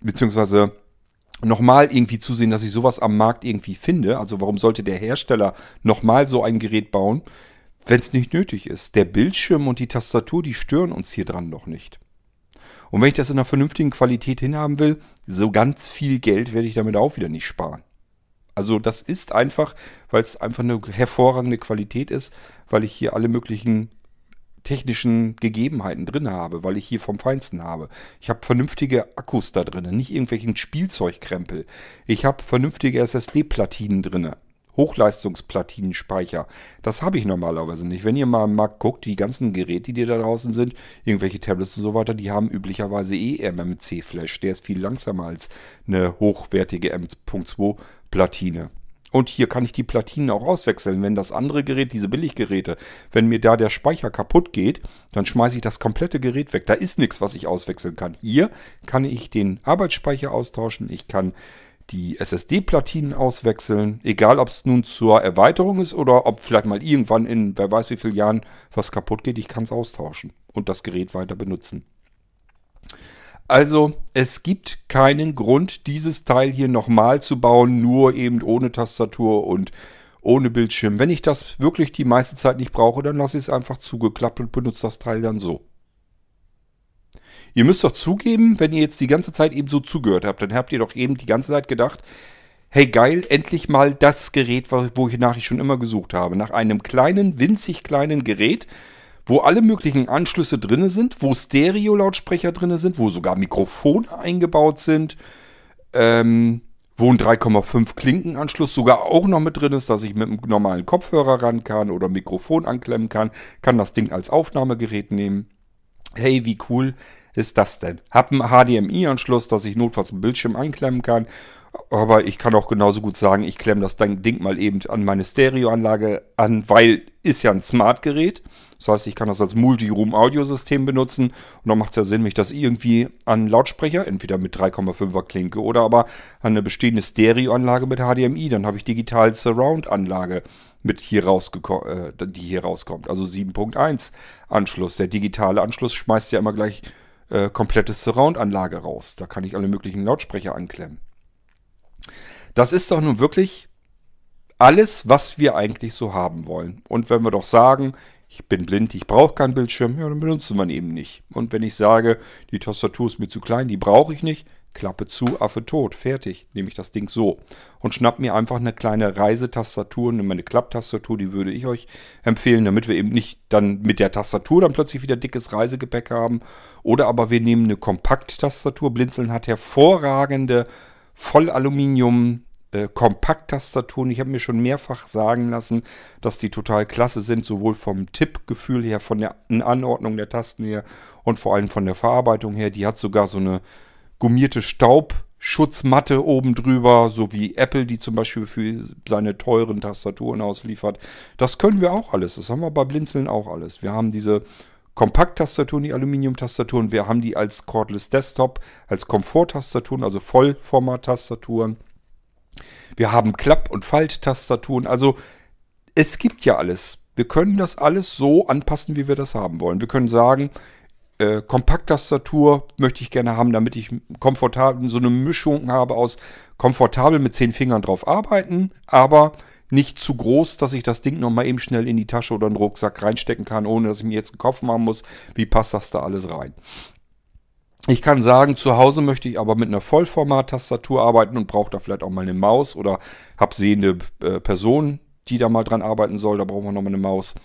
Beziehungsweise nochmal irgendwie zusehen, dass ich sowas am Markt irgendwie finde. Also warum sollte der Hersteller nochmal so ein Gerät bauen, wenn es nicht nötig ist? Der Bildschirm und die Tastatur, die stören uns hier dran noch nicht. Und wenn ich das in einer vernünftigen Qualität hinhaben will, so ganz viel Geld werde ich damit auch wieder nicht sparen. Also das ist einfach, weil es einfach eine hervorragende Qualität ist, weil ich hier alle möglichen technischen Gegebenheiten drin habe, weil ich hier vom Feinsten habe. Ich habe vernünftige Akkus da drin, nicht irgendwelchen Spielzeugkrempel. Ich habe vernünftige SSD-Platinen drin. Hochleistungsplatinenspeicher. Das habe ich normalerweise nicht. Wenn ihr mal am Markt guckt, die ganzen Geräte, die da draußen sind, irgendwelche Tablets und so weiter, die haben üblicherweise eh MMC-Flash. Der ist viel langsamer als eine hochwertige M.2-Platine. Und hier kann ich die Platinen auch auswechseln. Wenn das andere Gerät, diese Billiggeräte, wenn mir da der Speicher kaputt geht, dann schmeiße ich das komplette Gerät weg. Da ist nichts, was ich auswechseln kann. Hier kann ich den Arbeitsspeicher austauschen. Ich kann die SSD-Platinen auswechseln. Egal, ob es nun zur Erweiterung ist oder ob vielleicht mal irgendwann in wer weiß wie vielen Jahren was kaputt geht. Ich kann es austauschen und das Gerät weiter benutzen. Also es gibt keinen Grund, dieses Teil hier nochmal zu bauen, nur eben ohne Tastatur und ohne Bildschirm. Wenn ich das wirklich die meiste Zeit nicht brauche, dann lasse ich es einfach zugeklappt und benutze das Teil dann so. Ihr müsst doch zugeben, wenn ihr jetzt die ganze Zeit eben so zugehört habt, dann habt ihr doch eben die ganze Zeit gedacht, hey geil, endlich mal das Gerät, wo ich nachher schon immer gesucht habe. Nach einem kleinen, winzig kleinen Gerät, wo alle möglichen Anschlüsse drin sind, wo Stereo-Lautsprecher drin sind, wo sogar Mikrofone eingebaut sind, ähm, wo ein 3,5 Klinkenanschluss sogar auch noch mit drin ist, dass ich mit einem normalen Kopfhörer ran kann oder Mikrofon anklemmen kann, kann das Ding als Aufnahmegerät nehmen. Hey, wie cool ist das denn? Hab einen HDMI-Anschluss, dass ich notfalls einen Bildschirm anklemmen kann. Aber ich kann auch genauso gut sagen, ich klemme das Ding mal eben an meine Stereoanlage an, weil ist ja ein Smart-Gerät. Das heißt, ich kann das als Multi-Room-Audiosystem benutzen. Und dann macht es ja Sinn, mich das irgendwie an Lautsprecher, entweder mit 3,5er Klinke oder aber an eine bestehende Stereoanlage mit HDMI. Dann habe ich digital Surround-Anlage mit hier rausgekommen, äh, die hier rauskommt. Also 7.1 Anschluss. Der digitale Anschluss schmeißt ja immer gleich äh, komplette Surround-Anlage raus. Da kann ich alle möglichen Lautsprecher anklemmen. Das ist doch nun wirklich alles, was wir eigentlich so haben wollen. Und wenn wir doch sagen, ich bin blind, ich brauche keinen Bildschirm, ja, dann benutzen wir ihn eben nicht. Und wenn ich sage, die Tastatur ist mir zu klein, die brauche ich nicht, Klappe zu, Affe tot, fertig, nehme ich das Ding so. Und schnapp mir einfach eine kleine Reisetastatur, nehme eine Klapptastatur, die würde ich euch empfehlen, damit wir eben nicht dann mit der Tastatur dann plötzlich wieder dickes Reisegepäck haben. Oder aber wir nehmen eine Kompakttastatur. Blinzeln hat hervorragende Vollaluminium äh, Kompakttastaturen. Ich habe mir schon mehrfach sagen lassen, dass die total klasse sind, sowohl vom Tippgefühl her, von der Anordnung der Tasten her und vor allem von der Verarbeitung her. Die hat sogar so eine gummierte Staubschutzmatte oben drüber, so wie Apple die zum Beispiel für seine teuren Tastaturen ausliefert. Das können wir auch alles. Das haben wir bei Blinzeln auch alles. Wir haben diese Kompakttastaturen, die Aluminium-Tastaturen. Wir haben die als Cordless Desktop, als Komfort-Tastaturen, also Vollformat-Tastaturen. Wir haben Klapp- und Falttastaturen. Also es gibt ja alles. Wir können das alles so anpassen, wie wir das haben wollen. Wir können sagen, äh, Kompakttastatur möchte ich gerne haben, damit ich komfortabel so eine Mischung habe aus komfortabel mit zehn Fingern drauf arbeiten, aber nicht zu groß, dass ich das Ding nochmal eben schnell in die Tasche oder in den Rucksack reinstecken kann, ohne dass ich mir jetzt einen Kopf machen muss, wie passt das da alles rein. Ich kann sagen, zu Hause möchte ich aber mit einer Vollformat-Tastatur arbeiten und brauche da vielleicht auch mal eine Maus oder habe sehende äh, Person, die da mal dran arbeiten soll. Da brauchen wir nochmal eine Maus.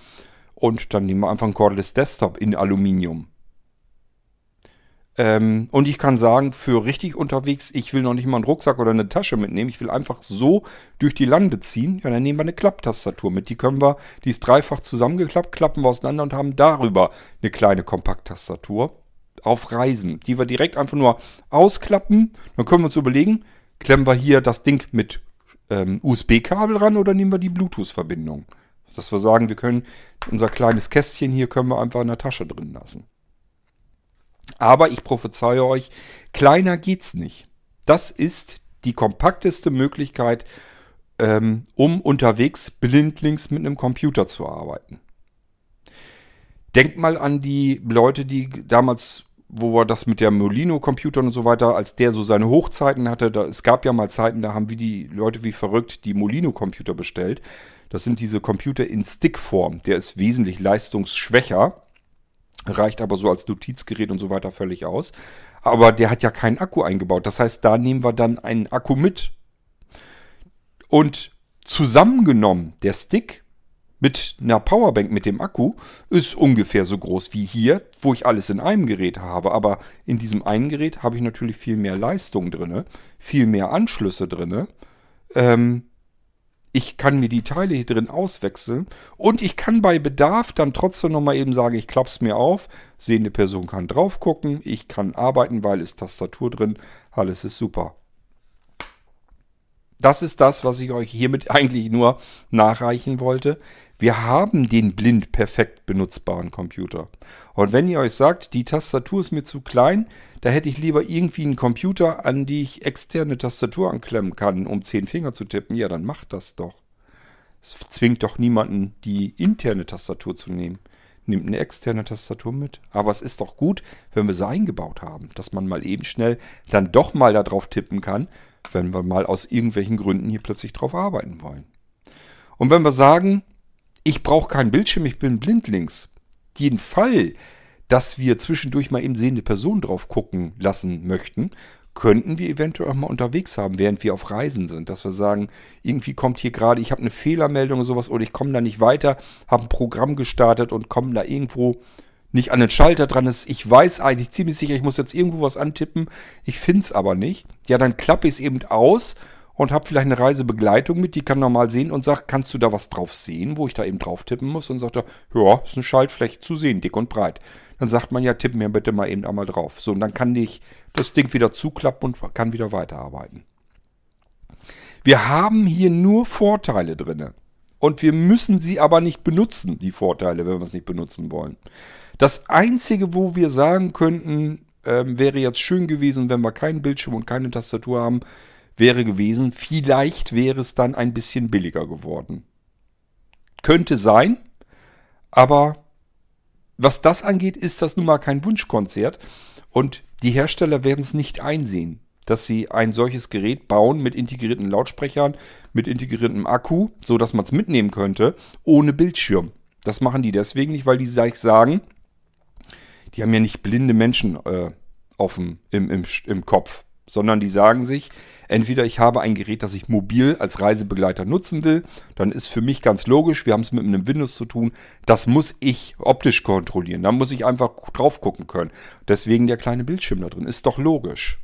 Und dann nehmen wir einfach ein Cordless Desktop in Aluminium. Ähm, und ich kann sagen, für richtig unterwegs, ich will noch nicht mal einen Rucksack oder eine Tasche mitnehmen. Ich will einfach so durch die Lande ziehen. Ja, dann nehmen wir eine Klapptastatur mit. Die können wir, die ist dreifach zusammengeklappt, klappen wir auseinander und haben darüber eine kleine Kompakttastatur auf Reisen, die wir direkt einfach nur ausklappen. Dann können wir uns überlegen, klemmen wir hier das Ding mit ähm, USB-Kabel ran oder nehmen wir die Bluetooth-Verbindung? Dass wir sagen, wir können unser kleines Kästchen hier können wir einfach in der Tasche drin lassen. Aber ich prophezeie euch, kleiner geht's nicht. Das ist die kompakteste Möglichkeit, ähm, um unterwegs blindlings mit einem Computer zu arbeiten. Denkt mal an die Leute, die damals wo wir das mit der Molino-Computern und so weiter, als der so seine Hochzeiten hatte, da, es gab ja mal Zeiten, da haben wir die Leute wie verrückt die Molino-Computer bestellt. Das sind diese Computer in Stickform. Der ist wesentlich leistungsschwächer, reicht aber so als Notizgerät und so weiter völlig aus. Aber der hat ja keinen Akku eingebaut. Das heißt, da nehmen wir dann einen Akku mit. Und zusammengenommen, der Stick mit einer Powerbank mit dem Akku ist ungefähr so groß wie hier, wo ich alles in einem Gerät habe. Aber in diesem einen Gerät habe ich natürlich viel mehr Leistung drin, viel mehr Anschlüsse drin. Ähm, ich kann mir die Teile hier drin auswechseln und ich kann bei Bedarf dann trotzdem nochmal eben sagen, ich klapp's mir auf, sehende Person kann drauf gucken, ich kann arbeiten, weil ist Tastatur drin, alles ist super. Das ist das, was ich euch hiermit eigentlich nur nachreichen wollte. Wir haben den blind perfekt benutzbaren Computer. Und wenn ihr euch sagt, die Tastatur ist mir zu klein, da hätte ich lieber irgendwie einen Computer, an die ich externe Tastatur anklemmen kann, um zehn Finger zu tippen, ja, dann macht das doch. Es zwingt doch niemanden, die interne Tastatur zu nehmen. Nimmt eine externe Tastatur mit. Aber es ist doch gut, wenn wir sie eingebaut haben, dass man mal eben schnell dann doch mal darauf tippen kann, wenn wir mal aus irgendwelchen Gründen hier plötzlich drauf arbeiten wollen. Und wenn wir sagen, ich brauche keinen Bildschirm, ich bin blindlings, den Fall, dass wir zwischendurch mal eben sehende Personen drauf gucken lassen möchten, könnten wir eventuell auch mal unterwegs haben, während wir auf Reisen sind. Dass wir sagen, irgendwie kommt hier gerade, ich habe eine Fehlermeldung oder sowas oder ich komme da nicht weiter, habe ein Programm gestartet und komme da irgendwo nicht an den Schalter dran ist. Ich weiß eigentlich ziemlich sicher, ich muss jetzt irgendwo was antippen. Ich finde es aber nicht. Ja, dann klappe ich es eben aus und habe vielleicht eine Reisebegleitung mit, die kann normal sehen und sagt, kannst du da was drauf sehen, wo ich da eben drauf tippen muss? Und sagt er, ja, ist eine Schaltfläche zu sehen, dick und breit. Dann sagt man ja, tipp mir bitte mal eben einmal drauf. So, und dann kann ich das Ding wieder zuklappen und kann wieder weiterarbeiten. Wir haben hier nur Vorteile drin. Und wir müssen sie aber nicht benutzen, die Vorteile, wenn wir es nicht benutzen wollen. Das Einzige, wo wir sagen könnten, ähm, wäre jetzt schön gewesen, wenn wir keinen Bildschirm und keine Tastatur haben, wäre gewesen, vielleicht wäre es dann ein bisschen billiger geworden. Könnte sein, aber was das angeht, ist das nun mal kein Wunschkonzert und die Hersteller werden es nicht einsehen, dass sie ein solches Gerät bauen mit integrierten Lautsprechern, mit integriertem Akku, so dass man es mitnehmen könnte, ohne Bildschirm. Das machen die deswegen nicht, weil die sagen, die haben ja nicht blinde Menschen äh, auf dem, im, im, im Kopf, sondern die sagen sich, entweder ich habe ein Gerät, das ich mobil als Reisebegleiter nutzen will, dann ist für mich ganz logisch, wir haben es mit einem Windows zu tun, das muss ich optisch kontrollieren, da muss ich einfach drauf gucken können. Deswegen der kleine Bildschirm da drin, ist doch logisch.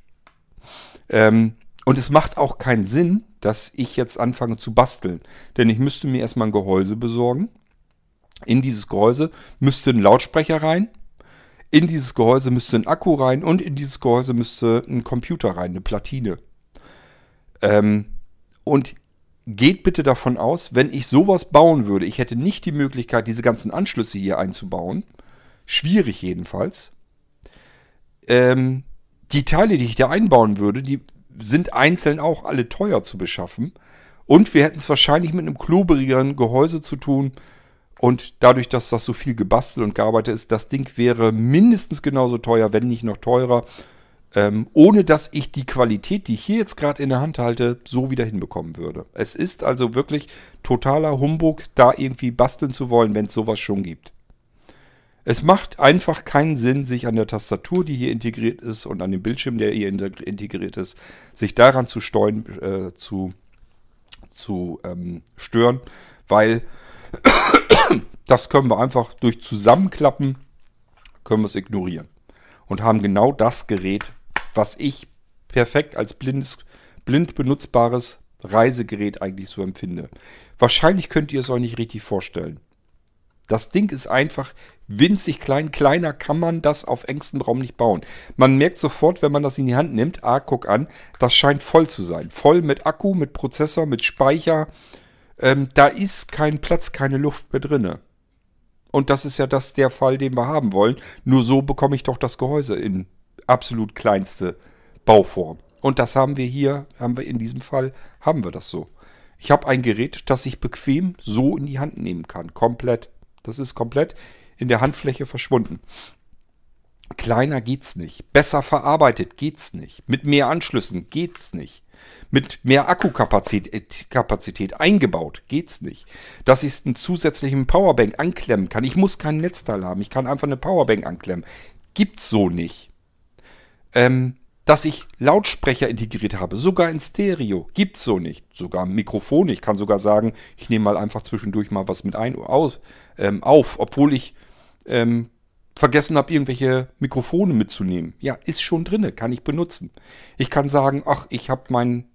Ähm, und es macht auch keinen Sinn, dass ich jetzt anfange zu basteln, denn ich müsste mir erstmal ein Gehäuse besorgen. In dieses Gehäuse müsste ein Lautsprecher rein, in dieses Gehäuse müsste ein Akku rein und in dieses Gehäuse müsste ein Computer rein, eine Platine. Ähm, und geht bitte davon aus, wenn ich sowas bauen würde, ich hätte nicht die Möglichkeit, diese ganzen Anschlüsse hier einzubauen. Schwierig jedenfalls. Ähm, die Teile, die ich da einbauen würde, die sind einzeln auch alle teuer zu beschaffen. Und wir hätten es wahrscheinlich mit einem kloberigeren Gehäuse zu tun, und dadurch, dass das so viel gebastelt und gearbeitet ist, das Ding wäre mindestens genauso teuer, wenn nicht noch teurer. Ähm, ohne dass ich die Qualität, die ich hier jetzt gerade in der Hand halte, so wieder hinbekommen würde. Es ist also wirklich totaler Humbug, da irgendwie basteln zu wollen, wenn es sowas schon gibt. Es macht einfach keinen Sinn, sich an der Tastatur, die hier integriert ist, und an dem Bildschirm, der hier integriert ist, sich daran zu, steuern, äh, zu, zu ähm, stören, weil das können wir einfach durch Zusammenklappen, können wir es ignorieren. Und haben genau das Gerät, was ich perfekt als blindes, blind benutzbares Reisegerät eigentlich so empfinde. Wahrscheinlich könnt ihr es euch nicht richtig vorstellen. Das Ding ist einfach winzig klein. Kleiner kann man das auf engstem Raum nicht bauen. Man merkt sofort, wenn man das in die Hand nimmt, ah, guck an, das scheint voll zu sein. Voll mit Akku, mit Prozessor, mit Speicher, ähm, da ist kein Platz, keine Luft mehr drinne. Und das ist ja das der Fall, den wir haben wollen. Nur so bekomme ich doch das Gehäuse in absolut kleinste Bauform. Und das haben wir hier, haben wir in diesem Fall, haben wir das so. Ich habe ein Gerät, das ich bequem so in die Hand nehmen kann. Komplett. Das ist komplett in der Handfläche verschwunden. Kleiner geht's nicht. Besser verarbeitet geht's nicht. Mit mehr Anschlüssen geht's nicht. Mit mehr Akkukapazität Kapazität eingebaut geht's nicht. Dass ich einen zusätzlichen Powerbank anklemmen kann. Ich muss kein Netzteil haben. Ich kann einfach eine Powerbank anklemmen. Gibt's so nicht. Ähm, dass ich Lautsprecher integriert habe, sogar in Stereo, gibt's so nicht. Sogar Mikrofone. Ich kann sogar sagen, ich nehme mal einfach zwischendurch mal was mit ein, aus, ähm, auf, obwohl ich ähm, vergessen habe, irgendwelche Mikrofone mitzunehmen. Ja, ist schon drinne, kann ich benutzen. Ich kann sagen, ach, ich habe meinen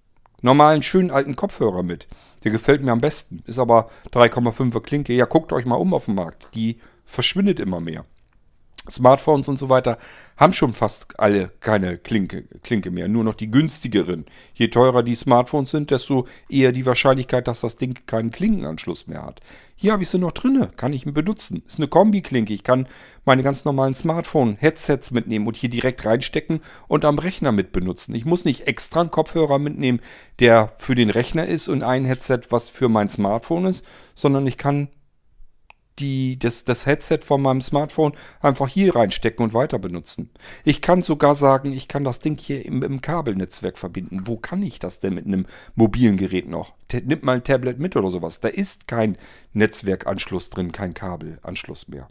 normalen, schönen alten Kopfhörer mit. Der gefällt mir am besten. Ist aber 3,5er Klinke. Ja, guckt euch mal um auf dem Markt. Die verschwindet immer mehr. Smartphones und so weiter haben schon fast alle keine Klinke, Klinke mehr, nur noch die günstigeren. Je teurer die Smartphones sind, desto eher die Wahrscheinlichkeit, dass das Ding keinen Klinkenanschluss mehr hat. Hier habe ich sie noch drinne, kann ich ihn benutzen. Ist eine Kombi-Klinke. Ich kann meine ganz normalen Smartphone-Headsets mitnehmen und hier direkt reinstecken und am Rechner mit benutzen. Ich muss nicht extra einen Kopfhörer mitnehmen, der für den Rechner ist und ein Headset, was für mein Smartphone ist, sondern ich kann die, das, das Headset von meinem Smartphone einfach hier reinstecken und weiter benutzen. Ich kann sogar sagen, ich kann das Ding hier im, im Kabelnetzwerk verbinden. Wo kann ich das denn mit einem mobilen Gerät noch? Nimm mal ein Tablet mit oder sowas. Da ist kein Netzwerkanschluss drin, kein Kabelanschluss mehr.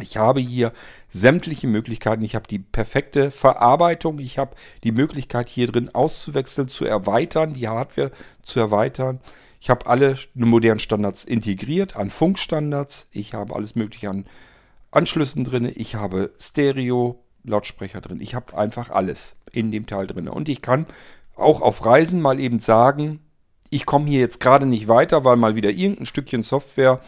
Ich habe hier sämtliche Möglichkeiten. Ich habe die perfekte Verarbeitung. Ich habe die Möglichkeit hier drin auszuwechseln, zu erweitern, die Hardware zu erweitern. Ich habe alle modernen Standards integriert, an Funkstandards. Ich habe alles mögliche an Anschlüssen drin. Ich habe Stereo, Lautsprecher drin. Ich habe einfach alles in dem Teil drin. Und ich kann auch auf Reisen mal eben sagen, ich komme hier jetzt gerade nicht weiter, weil mal wieder irgendein Stückchen Software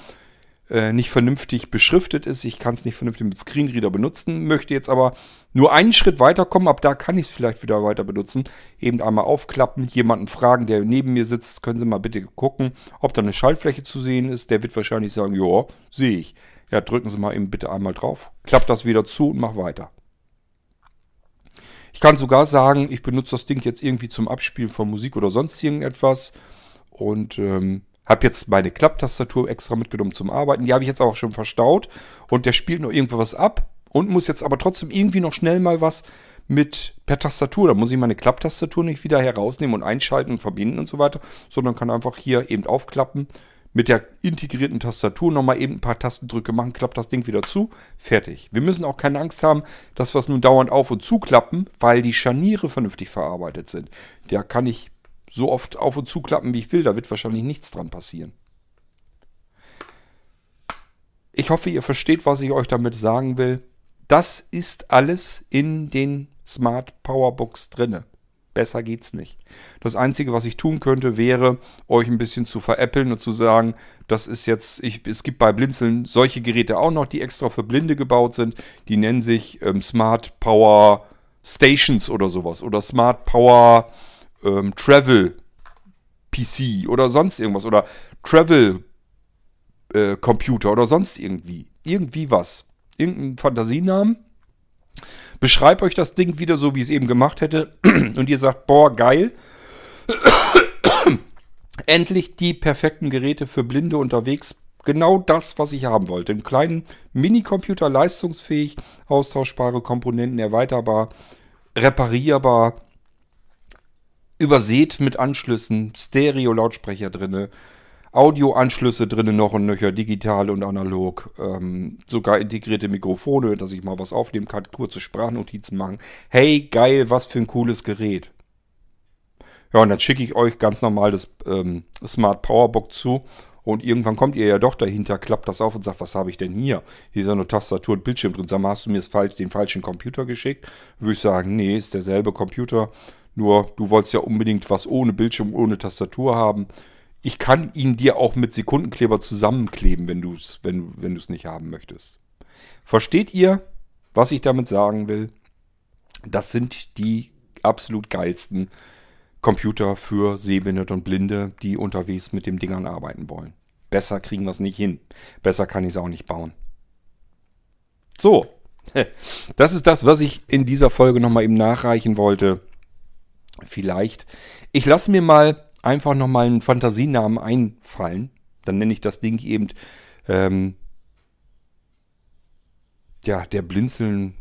äh, nicht vernünftig beschriftet ist. Ich kann es nicht vernünftig mit Screenreader benutzen, möchte jetzt aber nur einen Schritt weiterkommen. Ab da kann ich es vielleicht wieder weiter benutzen. Eben einmal aufklappen, jemanden fragen, der neben mir sitzt, können Sie mal bitte gucken, ob da eine Schaltfläche zu sehen ist. Der wird wahrscheinlich sagen, ja, sehe ich. Ja, drücken Sie mal eben bitte einmal drauf, klappt das wieder zu und mach weiter. Ich kann sogar sagen, ich benutze das Ding jetzt irgendwie zum Abspielen von Musik oder sonst irgendetwas und ähm, habe jetzt meine Klapptastatur extra mitgenommen zum Arbeiten. Die habe ich jetzt auch schon verstaut. Und der spielt noch irgendwo was ab und muss jetzt aber trotzdem irgendwie noch schnell mal was mit per Tastatur. Da muss ich meine Klapptastatur nicht wieder herausnehmen und einschalten und verbinden und so weiter, sondern kann einfach hier eben aufklappen. Mit der integrierten Tastatur nochmal eben ein paar Tastendrücke machen, klappt das Ding wieder zu, fertig. Wir müssen auch keine Angst haben, dass wir es nun dauernd auf und zuklappen, weil die Scharniere vernünftig verarbeitet sind. Da kann ich so oft auf und zuklappen, wie ich will. Da wird wahrscheinlich nichts dran passieren. Ich hoffe, ihr versteht, was ich euch damit sagen will. Das ist alles in den Smart Powerbooks drinne. Besser geht's nicht. Das Einzige, was ich tun könnte, wäre, euch ein bisschen zu veräppeln und zu sagen, das ist jetzt, ich, es gibt bei Blinzeln solche Geräte auch noch, die extra für Blinde gebaut sind. Die nennen sich ähm, Smart Power Stations oder sowas. Oder Smart Power ähm, Travel PC oder sonst irgendwas oder Travel äh, Computer oder sonst irgendwie. Irgendwie was. Irgendeinen Fantasienamen. Beschreib euch das Ding wieder so, wie ich es eben gemacht hätte. Und ihr sagt, boah, geil. Endlich die perfekten Geräte für Blinde unterwegs. Genau das, was ich haben wollte. Einen kleinen Minicomputer, leistungsfähig, austauschbare Komponenten, erweiterbar, reparierbar, übersät mit Anschlüssen, Stereo-Lautsprecher drinne, Audioanschlüsse drinne noch und nöcher, digital und analog, ähm, sogar integrierte Mikrofone, dass ich mal was aufnehmen kann, kurze Sprachnotizen machen. Hey, geil, was für ein cooles Gerät. Ja, und dann schicke ich euch ganz normal das ähm, Smart Powerbook zu und irgendwann kommt ihr ja doch dahinter, klappt das auf und sagt, was habe ich denn hier? Hier ist ja nur Tastatur und Bildschirm drin. Sag mal, hast du mir den falschen Computer geschickt? Würde ich sagen, nee, ist derselbe Computer. Nur du wolltest ja unbedingt was ohne Bildschirm, ohne Tastatur haben. Ich kann ihn dir auch mit Sekundenkleber zusammenkleben, wenn du es wenn, wenn nicht haben möchtest. Versteht ihr, was ich damit sagen will? Das sind die absolut geilsten Computer für Sehbehinderte und Blinde, die unterwegs mit dem Dingern arbeiten wollen. Besser kriegen wir es nicht hin. Besser kann ich es auch nicht bauen. So, das ist das, was ich in dieser Folge nochmal eben nachreichen wollte vielleicht. Ich lasse mir mal einfach nochmal einen Fantasienamen einfallen. Dann nenne ich das Ding eben, ähm, ja, der Blinzeln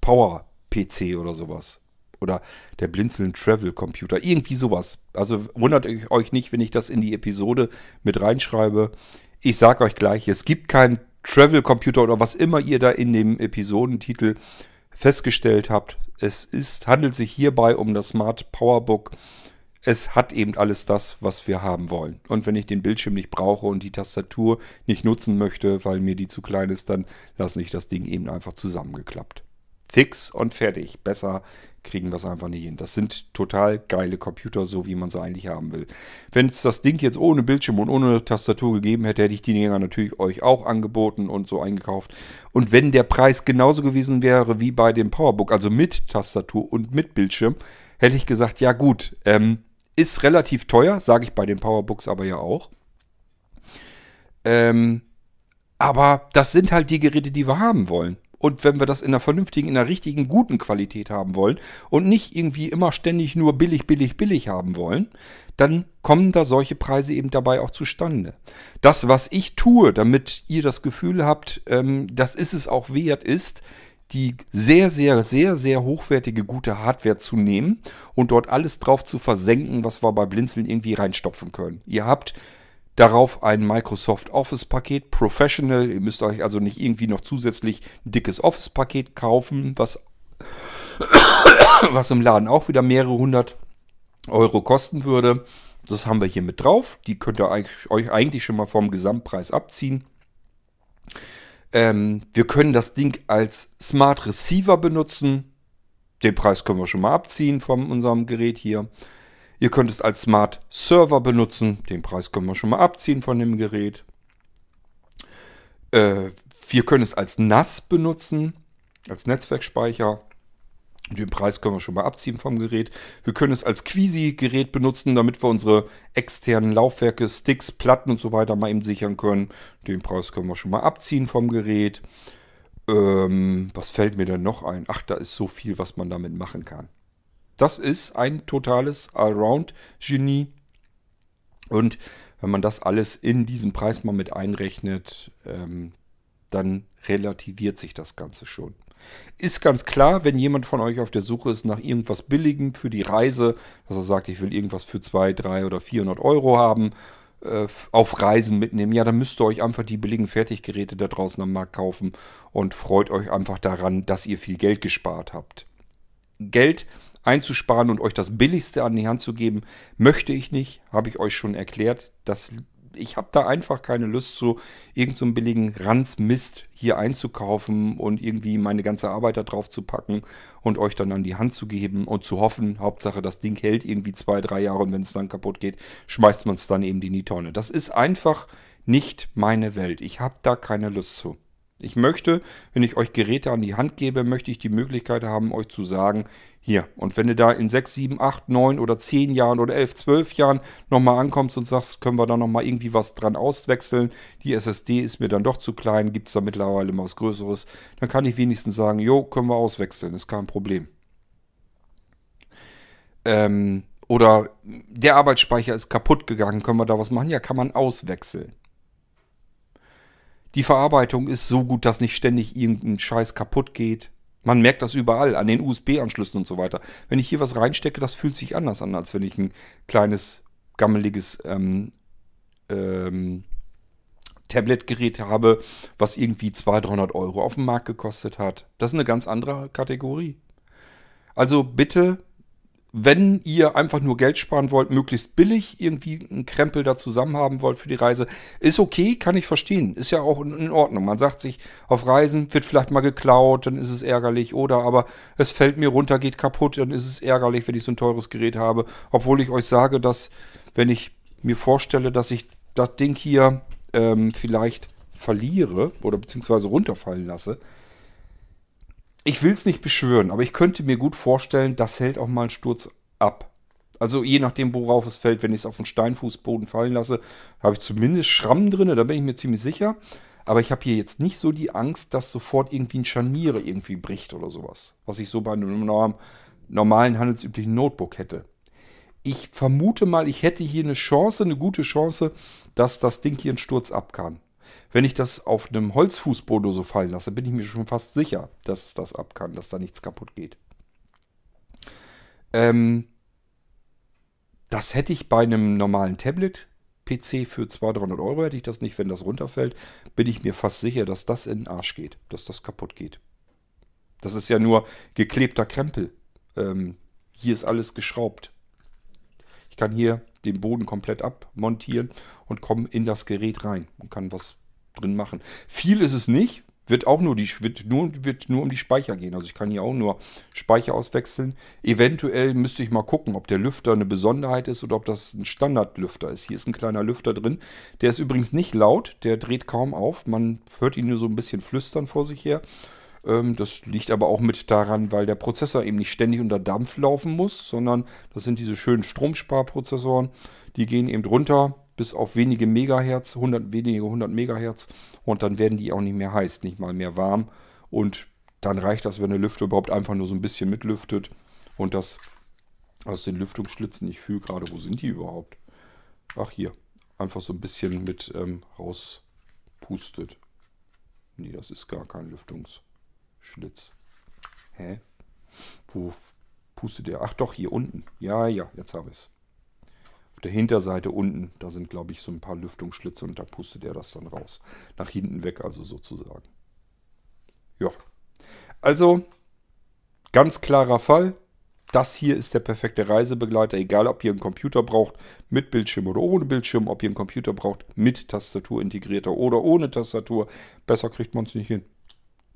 Power PC oder sowas. Oder der Blinzeln Travel Computer. Irgendwie sowas. Also wundert euch nicht, wenn ich das in die Episode mit reinschreibe. Ich sage euch gleich, es gibt keinen Travel Computer oder was immer ihr da in dem Episodentitel festgestellt habt, es ist, handelt sich hierbei um das Smart Powerbook. Es hat eben alles das, was wir haben wollen. Und wenn ich den Bildschirm nicht brauche und die Tastatur nicht nutzen möchte, weil mir die zu klein ist, dann lasse ich das Ding eben einfach zusammengeklappt fix und fertig. Besser kriegen wir es einfach nicht hin. Das sind total geile Computer, so wie man sie eigentlich haben will. Wenn es das Ding jetzt ohne Bildschirm und ohne Tastatur gegeben hätte, hätte ich die Dinger natürlich euch auch angeboten und so eingekauft. Und wenn der Preis genauso gewesen wäre wie bei dem Powerbook, also mit Tastatur und mit Bildschirm, hätte ich gesagt, ja gut, ähm, ist relativ teuer, sage ich bei den Powerbooks aber ja auch. Ähm, aber das sind halt die Geräte, die wir haben wollen. Und wenn wir das in einer vernünftigen, in einer richtigen, guten Qualität haben wollen und nicht irgendwie immer ständig nur billig, billig, billig haben wollen, dann kommen da solche Preise eben dabei auch zustande. Das, was ich tue, damit ihr das Gefühl habt, ähm, das ist es auch wert, ist, die sehr, sehr, sehr, sehr hochwertige, gute Hardware zu nehmen und dort alles drauf zu versenken, was wir bei Blinzeln irgendwie reinstopfen können. Ihr habt Darauf ein Microsoft Office-Paket Professional. Ihr müsst euch also nicht irgendwie noch zusätzlich ein dickes Office-Paket kaufen, was, was im Laden auch wieder mehrere hundert Euro kosten würde. Das haben wir hier mit drauf. Die könnt ihr euch eigentlich schon mal vom Gesamtpreis abziehen. Ähm, wir können das Ding als Smart Receiver benutzen. Den Preis können wir schon mal abziehen von unserem Gerät hier. Ihr könnt es als Smart Server benutzen. Den Preis können wir schon mal abziehen von dem Gerät. Äh, wir können es als NAS benutzen, als Netzwerkspeicher. Den Preis können wir schon mal abziehen vom Gerät. Wir können es als Quisi-Gerät benutzen, damit wir unsere externen Laufwerke, Sticks, Platten und so weiter mal eben sichern können. Den Preis können wir schon mal abziehen vom Gerät. Ähm, was fällt mir denn noch ein? Ach, da ist so viel, was man damit machen kann. Das ist ein totales Allround-Genie. Und wenn man das alles in diesen Preis mal mit einrechnet, ähm, dann relativiert sich das Ganze schon. Ist ganz klar, wenn jemand von euch auf der Suche ist nach irgendwas Billigem für die Reise, dass er sagt, ich will irgendwas für 2, 3 oder 400 Euro haben, äh, auf Reisen mitnehmen, ja, dann müsst ihr euch einfach die billigen Fertiggeräte da draußen am Markt kaufen und freut euch einfach daran, dass ihr viel Geld gespart habt. Geld einzusparen und euch das Billigste an die Hand zu geben, möchte ich nicht, habe ich euch schon erklärt. Das ich habe da einfach keine Lust zu, irgendeinen so billigen Ranzmist hier einzukaufen und irgendwie meine ganze Arbeit da drauf zu packen und euch dann an die Hand zu geben und zu hoffen, Hauptsache das Ding hält irgendwie zwei, drei Jahre und wenn es dann kaputt geht, schmeißt man es dann eben in die Tonne. Das ist einfach nicht meine Welt. Ich habe da keine Lust zu. Ich möchte, wenn ich euch Geräte an die Hand gebe, möchte ich die Möglichkeit haben, euch zu sagen, hier, und wenn du da in 6, 7, 8, 9 oder 10 Jahren oder 11, 12 Jahren nochmal ankommst und sagst, können wir da nochmal irgendwie was dran auswechseln, die SSD ist mir dann doch zu klein, gibt es da mittlerweile mal was Größeres, dann kann ich wenigstens sagen, jo, können wir auswechseln, ist kein Problem. Ähm, oder der Arbeitsspeicher ist kaputt gegangen, können wir da was machen? Ja, kann man auswechseln. Die Verarbeitung ist so gut, dass nicht ständig irgendein Scheiß kaputt geht. Man merkt das überall, an den USB-Anschlüssen und so weiter. Wenn ich hier was reinstecke, das fühlt sich anders an, als wenn ich ein kleines, gammeliges ähm, ähm, Tablet-Gerät habe, was irgendwie 200, 300 Euro auf dem Markt gekostet hat. Das ist eine ganz andere Kategorie. Also bitte wenn ihr einfach nur Geld sparen wollt, möglichst billig irgendwie einen Krempel da zusammen haben wollt für die Reise, ist okay, kann ich verstehen. Ist ja auch in Ordnung. Man sagt sich, auf Reisen wird vielleicht mal geklaut, dann ist es ärgerlich. Oder aber es fällt mir runter, geht kaputt, dann ist es ärgerlich, wenn ich so ein teures Gerät habe. Obwohl ich euch sage, dass, wenn ich mir vorstelle, dass ich das Ding hier ähm, vielleicht verliere oder beziehungsweise runterfallen lasse, ich will es nicht beschwören, aber ich könnte mir gut vorstellen, das hält auch mal einen Sturz ab. Also je nachdem, worauf es fällt, wenn ich es auf den Steinfußboden fallen lasse, habe ich zumindest Schrammen drin, da bin ich mir ziemlich sicher. Aber ich habe hier jetzt nicht so die Angst, dass sofort irgendwie ein Scharniere irgendwie bricht oder sowas. Was ich so bei einem normalen handelsüblichen Notebook hätte. Ich vermute mal, ich hätte hier eine Chance, eine gute Chance, dass das Ding hier einen Sturz ab kann. Wenn ich das auf einem Holzfußboden so fallen lasse, bin ich mir schon fast sicher, dass es das ab kann, dass da nichts kaputt geht. Ähm, das hätte ich bei einem normalen Tablet PC für 200, 300 Euro hätte ich das nicht, wenn das runterfällt, bin ich mir fast sicher, dass das in den Arsch geht, dass das kaputt geht. Das ist ja nur geklebter Krempel. Ähm, hier ist alles geschraubt. Ich kann hier den Boden komplett abmontieren und komme in das Gerät rein und kann was drin machen. Viel ist es nicht. Wird auch nur, die, wird nur, wird nur um die Speicher gehen. Also ich kann hier auch nur Speicher auswechseln. Eventuell müsste ich mal gucken, ob der Lüfter eine Besonderheit ist oder ob das ein Standardlüfter ist. Hier ist ein kleiner Lüfter drin. Der ist übrigens nicht laut. Der dreht kaum auf. Man hört ihn nur so ein bisschen flüstern vor sich her. Ähm, das liegt aber auch mit daran, weil der Prozessor eben nicht ständig unter Dampf laufen muss, sondern das sind diese schönen Stromsparprozessoren. Die gehen eben runter bis auf wenige Megahertz, 100, wenige 100 Megahertz und dann werden die auch nicht mehr heiß, nicht mal mehr warm und dann reicht das, wenn der Lüfter überhaupt einfach nur so ein bisschen mitlüftet und das aus den Lüftungsschlitzen, ich fühle gerade, wo sind die überhaupt? Ach hier, einfach so ein bisschen mit ähm, rauspustet. Nee, das ist gar kein Lüftungsschlitz. Hä? Wo pustet der? Ach doch, hier unten. Ja, ja, jetzt habe ich es der Hinterseite unten, da sind, glaube ich, so ein paar Lüftungsschlitze und da pustet er das dann raus. Nach hinten weg, also sozusagen. Ja. Also, ganz klarer Fall. Das hier ist der perfekte Reisebegleiter, egal ob ihr einen Computer braucht mit Bildschirm oder ohne Bildschirm, ob ihr einen Computer braucht mit Tastatur integrierter oder ohne Tastatur. Besser kriegt man es nicht hin.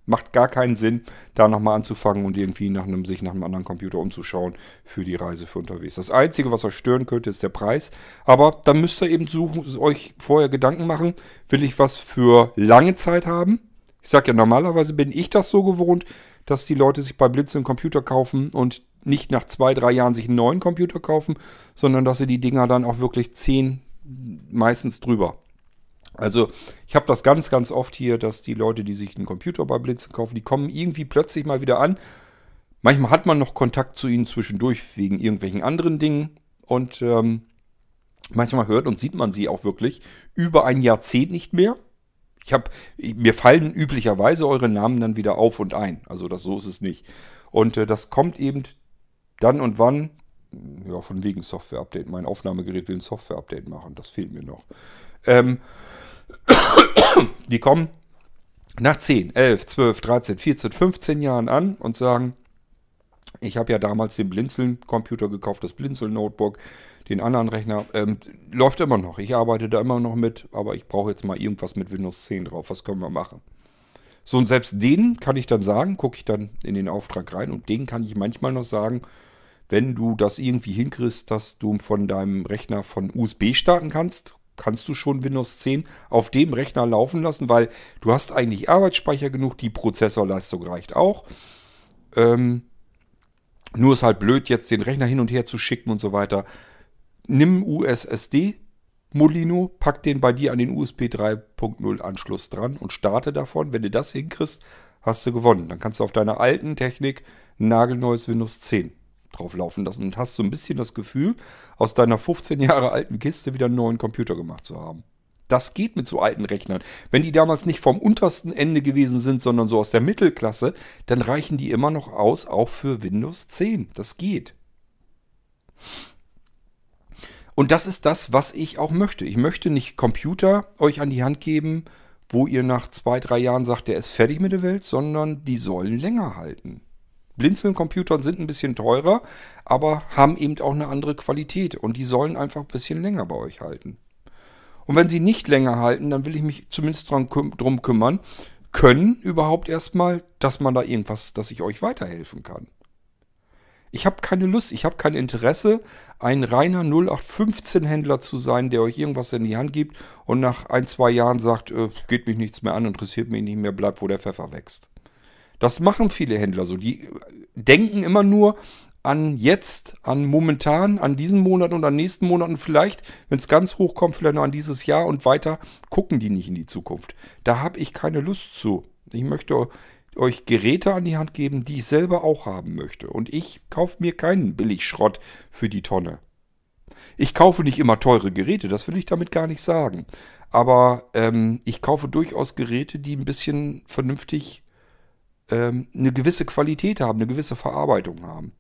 Macht gar keinen Sinn, da nochmal anzufangen und irgendwie nach einem, sich nach einem anderen Computer umzuschauen für die Reise für unterwegs. Das Einzige, was euch stören könnte, ist der Preis. Aber dann müsst ihr eben suchen, euch vorher Gedanken machen, will ich was für lange Zeit haben? Ich sage ja, normalerweise bin ich das so gewohnt, dass die Leute sich bei Blitz einen Computer kaufen und nicht nach zwei, drei Jahren sich einen neuen Computer kaufen, sondern dass sie die Dinger dann auch wirklich zehn, meistens drüber also ich habe das ganz, ganz oft hier, dass die Leute, die sich einen Computer bei Blitzen kaufen, die kommen irgendwie plötzlich mal wieder an. Manchmal hat man noch Kontakt zu ihnen zwischendurch wegen irgendwelchen anderen Dingen. Und ähm, manchmal hört und sieht man sie auch wirklich über ein Jahrzehnt nicht mehr. Ich habe, mir fallen üblicherweise eure Namen dann wieder auf und ein. Also das so ist es nicht. Und äh, das kommt eben dann und wann, ja, von wegen Software-Update. Mein Aufnahmegerät will ein Software-Update machen. Das fehlt mir noch. Ähm, die kommen nach 10, 11, 12, 13, 14, 15 Jahren an und sagen, ich habe ja damals den Blinzeln-Computer gekauft, das Blinzeln-Notebook, den anderen Rechner. Ähm, läuft immer noch. Ich arbeite da immer noch mit, aber ich brauche jetzt mal irgendwas mit Windows 10 drauf. Was können wir machen? So, und selbst denen kann ich dann sagen, gucke ich dann in den Auftrag rein und denen kann ich manchmal noch sagen, wenn du das irgendwie hinkriegst, dass du von deinem Rechner von USB starten kannst, kannst du schon Windows 10 auf dem Rechner laufen lassen, weil du hast eigentlich Arbeitsspeicher genug, die Prozessorleistung reicht auch. Ähm, nur ist halt blöd, jetzt den Rechner hin und her zu schicken und so weiter. Nimm USSD Molino, pack den bei dir an den USB 3.0 Anschluss dran und starte davon. Wenn du das hinkriegst, hast du gewonnen. Dann kannst du auf deiner alten Technik ein nagelneues Windows 10 drauf laufen lassen und hast so ein bisschen das Gefühl, aus deiner 15 Jahre alten Kiste wieder einen neuen Computer gemacht zu haben. Das geht mit so alten Rechnern. Wenn die damals nicht vom untersten Ende gewesen sind, sondern so aus der Mittelklasse, dann reichen die immer noch aus, auch für Windows 10. Das geht. Und das ist das, was ich auch möchte. Ich möchte nicht Computer euch an die Hand geben, wo ihr nach zwei, drei Jahren sagt, der ist fertig mit der Welt, sondern die sollen länger halten. Blinzeln-Computer sind ein bisschen teurer, aber haben eben auch eine andere Qualität und die sollen einfach ein bisschen länger bei euch halten. Und wenn sie nicht länger halten, dann will ich mich zumindest dran, drum kümmern, können überhaupt erstmal, dass man da irgendwas, dass ich euch weiterhelfen kann. Ich habe keine Lust, ich habe kein Interesse, ein reiner 0815-Händler zu sein, der euch irgendwas in die Hand gibt und nach ein, zwei Jahren sagt, äh, geht mich nichts mehr an, interessiert mich nicht mehr, bleibt, wo der Pfeffer wächst. Das machen viele Händler so. Die denken immer nur an jetzt, an momentan, an diesen Monat und an nächsten Monaten vielleicht, wenn es ganz hoch kommt, vielleicht noch an dieses Jahr und weiter, gucken die nicht in die Zukunft. Da habe ich keine Lust zu. Ich möchte euch Geräte an die Hand geben, die ich selber auch haben möchte. Und ich kaufe mir keinen Billigschrott für die Tonne. Ich kaufe nicht immer teure Geräte, das will ich damit gar nicht sagen. Aber ähm, ich kaufe durchaus Geräte, die ein bisschen vernünftig ähm, eine gewisse Qualität haben, eine gewisse Verarbeitung haben.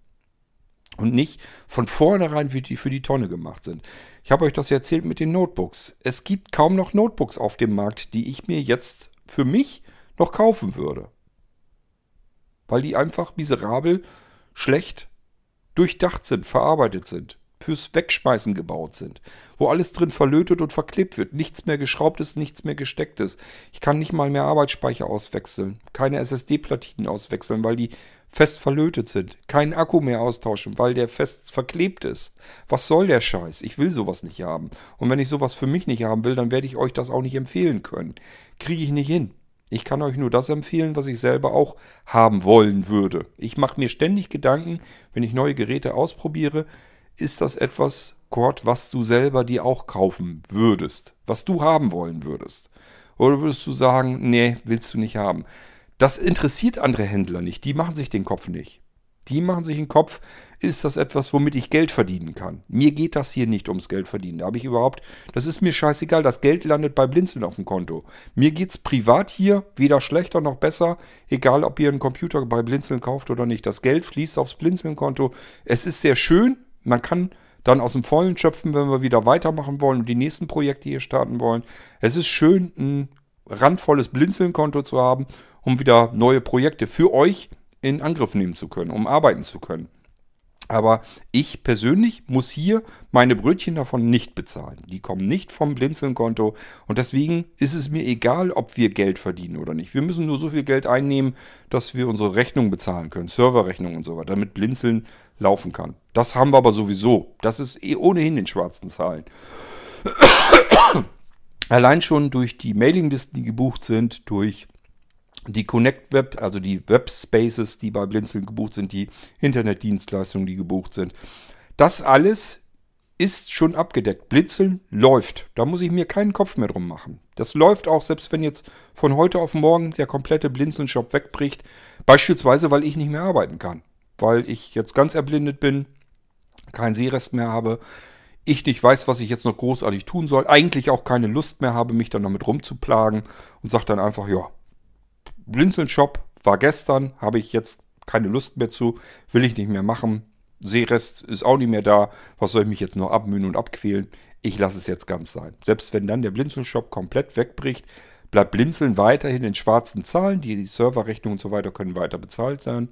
Und nicht von vornherein für die, für die Tonne gemacht sind. Ich habe euch das erzählt mit den Notebooks. Es gibt kaum noch Notebooks auf dem Markt, die ich mir jetzt für mich noch kaufen würde. Weil die einfach miserabel, schlecht durchdacht sind, verarbeitet sind fürs Wegschmeißen gebaut sind, wo alles drin verlötet und verklebt wird, nichts mehr geschraubt ist, nichts mehr gesteckt ist. Ich kann nicht mal mehr Arbeitsspeicher auswechseln, keine SSD-Platinen auswechseln, weil die fest verlötet sind, keinen Akku mehr austauschen, weil der fest verklebt ist. Was soll der Scheiß? Ich will sowas nicht haben. Und wenn ich sowas für mich nicht haben will, dann werde ich euch das auch nicht empfehlen können. Kriege ich nicht hin. Ich kann euch nur das empfehlen, was ich selber auch haben wollen würde. Ich mache mir ständig Gedanken, wenn ich neue Geräte ausprobiere, ist das etwas, Kurt, was du selber dir auch kaufen würdest, was du haben wollen würdest? Oder würdest du sagen, nee, willst du nicht haben? Das interessiert andere Händler nicht, die machen sich den Kopf nicht. Die machen sich den Kopf, ist das etwas, womit ich Geld verdienen kann? Mir geht das hier nicht ums Geld verdienen. Da habe ich überhaupt, das ist mir scheißegal, das Geld landet bei Blinzeln auf dem Konto. Mir geht es privat hier weder schlechter noch besser, egal ob ihr einen Computer bei Blinzeln kauft oder nicht. Das Geld fließt aufs Blinzeln-Konto. Es ist sehr schön, man kann dann aus dem Vollen schöpfen, wenn wir wieder weitermachen wollen und die nächsten Projekte hier starten wollen. Es ist schön, ein randvolles Blinzeln-Konto zu haben, um wieder neue Projekte für euch in Angriff nehmen zu können, um arbeiten zu können. Aber ich persönlich muss hier meine Brötchen davon nicht bezahlen. Die kommen nicht vom Blinzeln-Konto. Und deswegen ist es mir egal, ob wir Geld verdienen oder nicht. Wir müssen nur so viel Geld einnehmen, dass wir unsere Rechnung bezahlen können. Serverrechnung und so weiter, damit Blinzeln laufen kann. Das haben wir aber sowieso. Das ist eh ohnehin in schwarzen Zahlen. Allein schon durch die Mailinglisten, die gebucht sind, durch die Connect Web, also die Webspaces, die bei Blinzeln gebucht sind, die Internetdienstleistungen, die gebucht sind. Das alles ist schon abgedeckt. Blinzeln läuft. Da muss ich mir keinen Kopf mehr drum machen. Das läuft auch, selbst wenn jetzt von heute auf morgen der komplette Blinzeln-Shop wegbricht. Beispielsweise, weil ich nicht mehr arbeiten kann. Weil ich jetzt ganz erblindet bin, keinen Sehrest mehr habe, ich nicht weiß, was ich jetzt noch großartig tun soll, eigentlich auch keine Lust mehr habe, mich dann damit rumzuplagen und sage dann einfach, ja, Blinzeln-Shop war gestern, habe ich jetzt keine Lust mehr zu, will ich nicht mehr machen. Seerest ist auch nicht mehr da. Was soll ich mich jetzt noch abmühen und abquälen? Ich lasse es jetzt ganz sein. Selbst wenn dann der Blinzeln-Shop komplett wegbricht, bleibt Blinzeln weiterhin in schwarzen Zahlen. Die Serverrechnungen und so weiter können weiter bezahlt sein.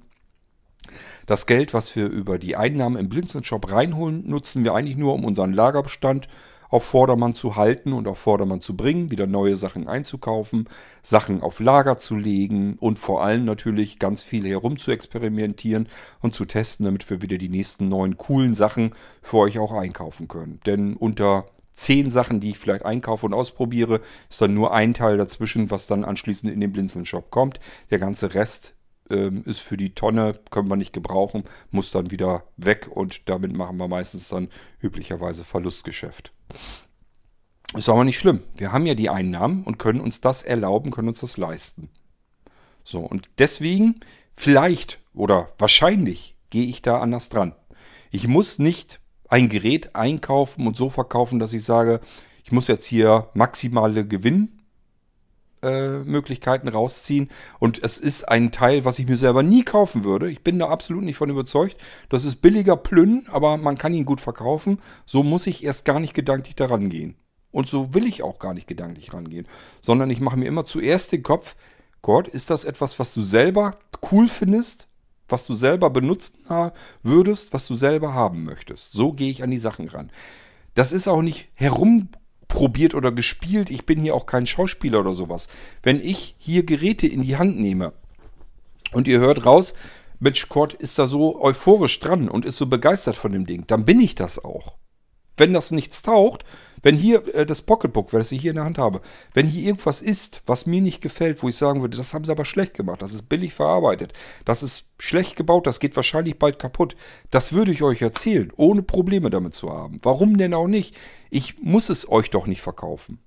Das Geld, was wir über die Einnahmen im Blinzeln-Shop reinholen, nutzen wir eigentlich nur, um unseren Lagerbestand auf Vordermann zu halten und auf Vordermann zu bringen, wieder neue Sachen einzukaufen, Sachen auf Lager zu legen und vor allem natürlich ganz viel herum zu experimentieren und zu testen, damit wir wieder die nächsten neuen coolen Sachen für euch auch einkaufen können. Denn unter zehn Sachen, die ich vielleicht einkaufe und ausprobiere, ist dann nur ein Teil dazwischen, was dann anschließend in den Blinzeln-Shop kommt. Der ganze Rest ähm, ist für die Tonne, können wir nicht gebrauchen, muss dann wieder weg und damit machen wir meistens dann üblicherweise Verlustgeschäft. Ist aber nicht schlimm. Wir haben ja die Einnahmen und können uns das erlauben, können uns das leisten. So, und deswegen, vielleicht oder wahrscheinlich gehe ich da anders dran. Ich muss nicht ein Gerät einkaufen und so verkaufen, dass ich sage, ich muss jetzt hier maximale Gewinnmöglichkeiten äh, rausziehen. Und es ist ein Teil, was ich mir selber nie kaufen würde. Ich bin da absolut nicht von überzeugt. Das ist billiger Plünn, aber man kann ihn gut verkaufen. So muss ich erst gar nicht gedanklich daran gehen. Und so will ich auch gar nicht gedanklich rangehen. Sondern ich mache mir immer zuerst den Kopf, Gott, ist das etwas, was du selber cool findest? Was du selber benutzen würdest, was du selber haben möchtest? So gehe ich an die Sachen ran. Das ist auch nicht herumprobiert oder gespielt. Ich bin hier auch kein Schauspieler oder sowas. Wenn ich hier Geräte in die Hand nehme und ihr hört raus, Mensch, Kurt ist da so euphorisch dran und ist so begeistert von dem Ding, dann bin ich das auch wenn das nichts taucht, wenn hier äh, das Pocketbook, weil ich hier in der Hand habe, wenn hier irgendwas ist, was mir nicht gefällt, wo ich sagen würde, das haben sie aber schlecht gemacht, das ist billig verarbeitet, das ist schlecht gebaut, das geht wahrscheinlich bald kaputt, das würde ich euch erzählen, ohne Probleme damit zu haben. Warum denn auch nicht? Ich muss es euch doch nicht verkaufen.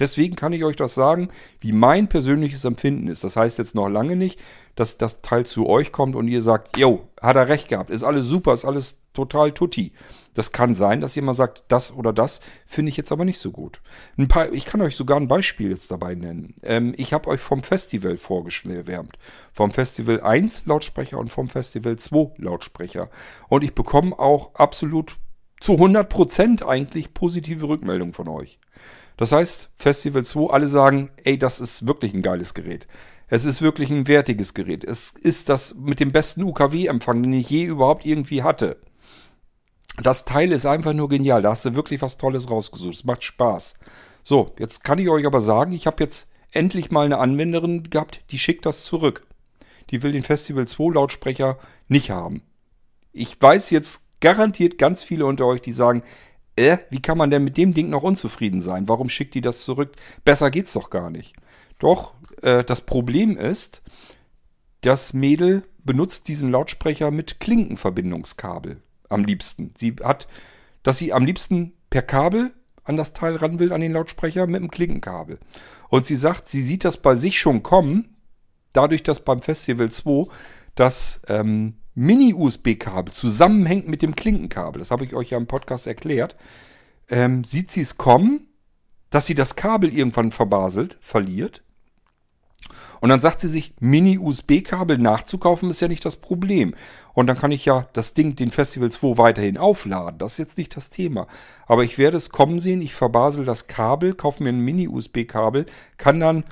Deswegen kann ich euch das sagen, wie mein persönliches Empfinden ist. Das heißt jetzt noch lange nicht, dass das Teil zu euch kommt und ihr sagt, jo, hat er recht gehabt, ist alles super, ist alles total tutti. Das kann sein, dass mal sagt, das oder das finde ich jetzt aber nicht so gut. Ein paar, ich kann euch sogar ein Beispiel jetzt dabei nennen. Ähm, ich habe euch vom Festival vorgeschwärmt. Vom Festival 1 Lautsprecher und vom Festival 2 Lautsprecher. Und ich bekomme auch absolut zu 100% eigentlich positive Rückmeldungen von euch. Das heißt, Festival 2, alle sagen, ey, das ist wirklich ein geiles Gerät. Es ist wirklich ein wertiges Gerät. Es ist das mit dem besten UKW-Empfang, den ich je überhaupt irgendwie hatte. Das Teil ist einfach nur genial. Da hast du wirklich was Tolles rausgesucht. Es macht Spaß. So, jetzt kann ich euch aber sagen, ich habe jetzt endlich mal eine Anwenderin gehabt, die schickt das zurück. Die will den Festival 2 Lautsprecher nicht haben. Ich weiß jetzt garantiert ganz viele unter euch, die sagen, äh, wie kann man denn mit dem Ding noch unzufrieden sein? Warum schickt die das zurück? Besser geht's doch gar nicht. Doch, äh, das Problem ist, das Mädel benutzt diesen Lautsprecher mit Klinkenverbindungskabel am liebsten. Sie hat, dass sie am liebsten per Kabel an das Teil ran will, an den Lautsprecher mit dem Klinkenkabel. Und sie sagt, sie sieht das bei sich schon kommen, dadurch, dass beim Festival 2 das ähm, Mini-USB-Kabel zusammenhängt mit dem Klinkenkabel. Das habe ich euch ja im Podcast erklärt. Ähm, sieht sie es kommen, dass sie das Kabel irgendwann verbaselt, verliert und dann sagt sie sich, Mini-USB-Kabel nachzukaufen ist ja nicht das Problem. Und dann kann ich ja das Ding, den Festival 2 weiterhin aufladen. Das ist jetzt nicht das Thema. Aber ich werde es kommen sehen, ich verbasel das Kabel, kaufe mir ein Mini-USB-Kabel, kann dann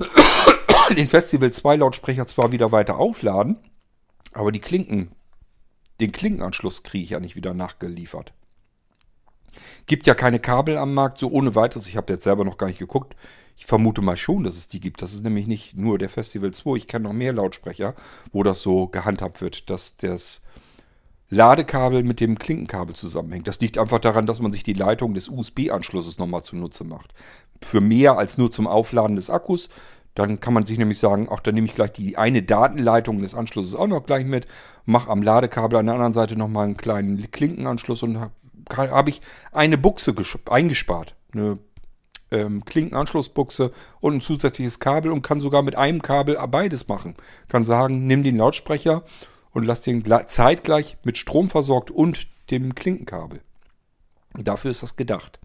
den Festival 2 Lautsprecher zwar wieder weiter aufladen, aber die Klinken den Klinkenanschluss kriege ich ja nicht wieder nachgeliefert. Gibt ja keine Kabel am Markt, so ohne weiteres. Ich habe jetzt selber noch gar nicht geguckt. Ich vermute mal schon, dass es die gibt. Das ist nämlich nicht nur der Festival 2. Ich kenne noch mehr Lautsprecher, wo das so gehandhabt wird, dass das Ladekabel mit dem Klinkenkabel zusammenhängt. Das liegt einfach daran, dass man sich die Leitung des USB-Anschlusses nochmal zunutze macht. Für mehr als nur zum Aufladen des Akkus. Dann kann man sich nämlich sagen, ach, dann nehme ich gleich die eine Datenleitung des Anschlusses auch noch gleich mit, mache am Ladekabel an der anderen Seite nochmal einen kleinen Klinkenanschluss und habe ich eine Buchse eingespart. Eine ähm, Klinkenanschlussbuchse und ein zusätzliches Kabel und kann sogar mit einem Kabel beides machen. Kann sagen, nimm den Lautsprecher und lass den zeitgleich mit Strom versorgt und dem Klinkenkabel. Dafür ist das gedacht.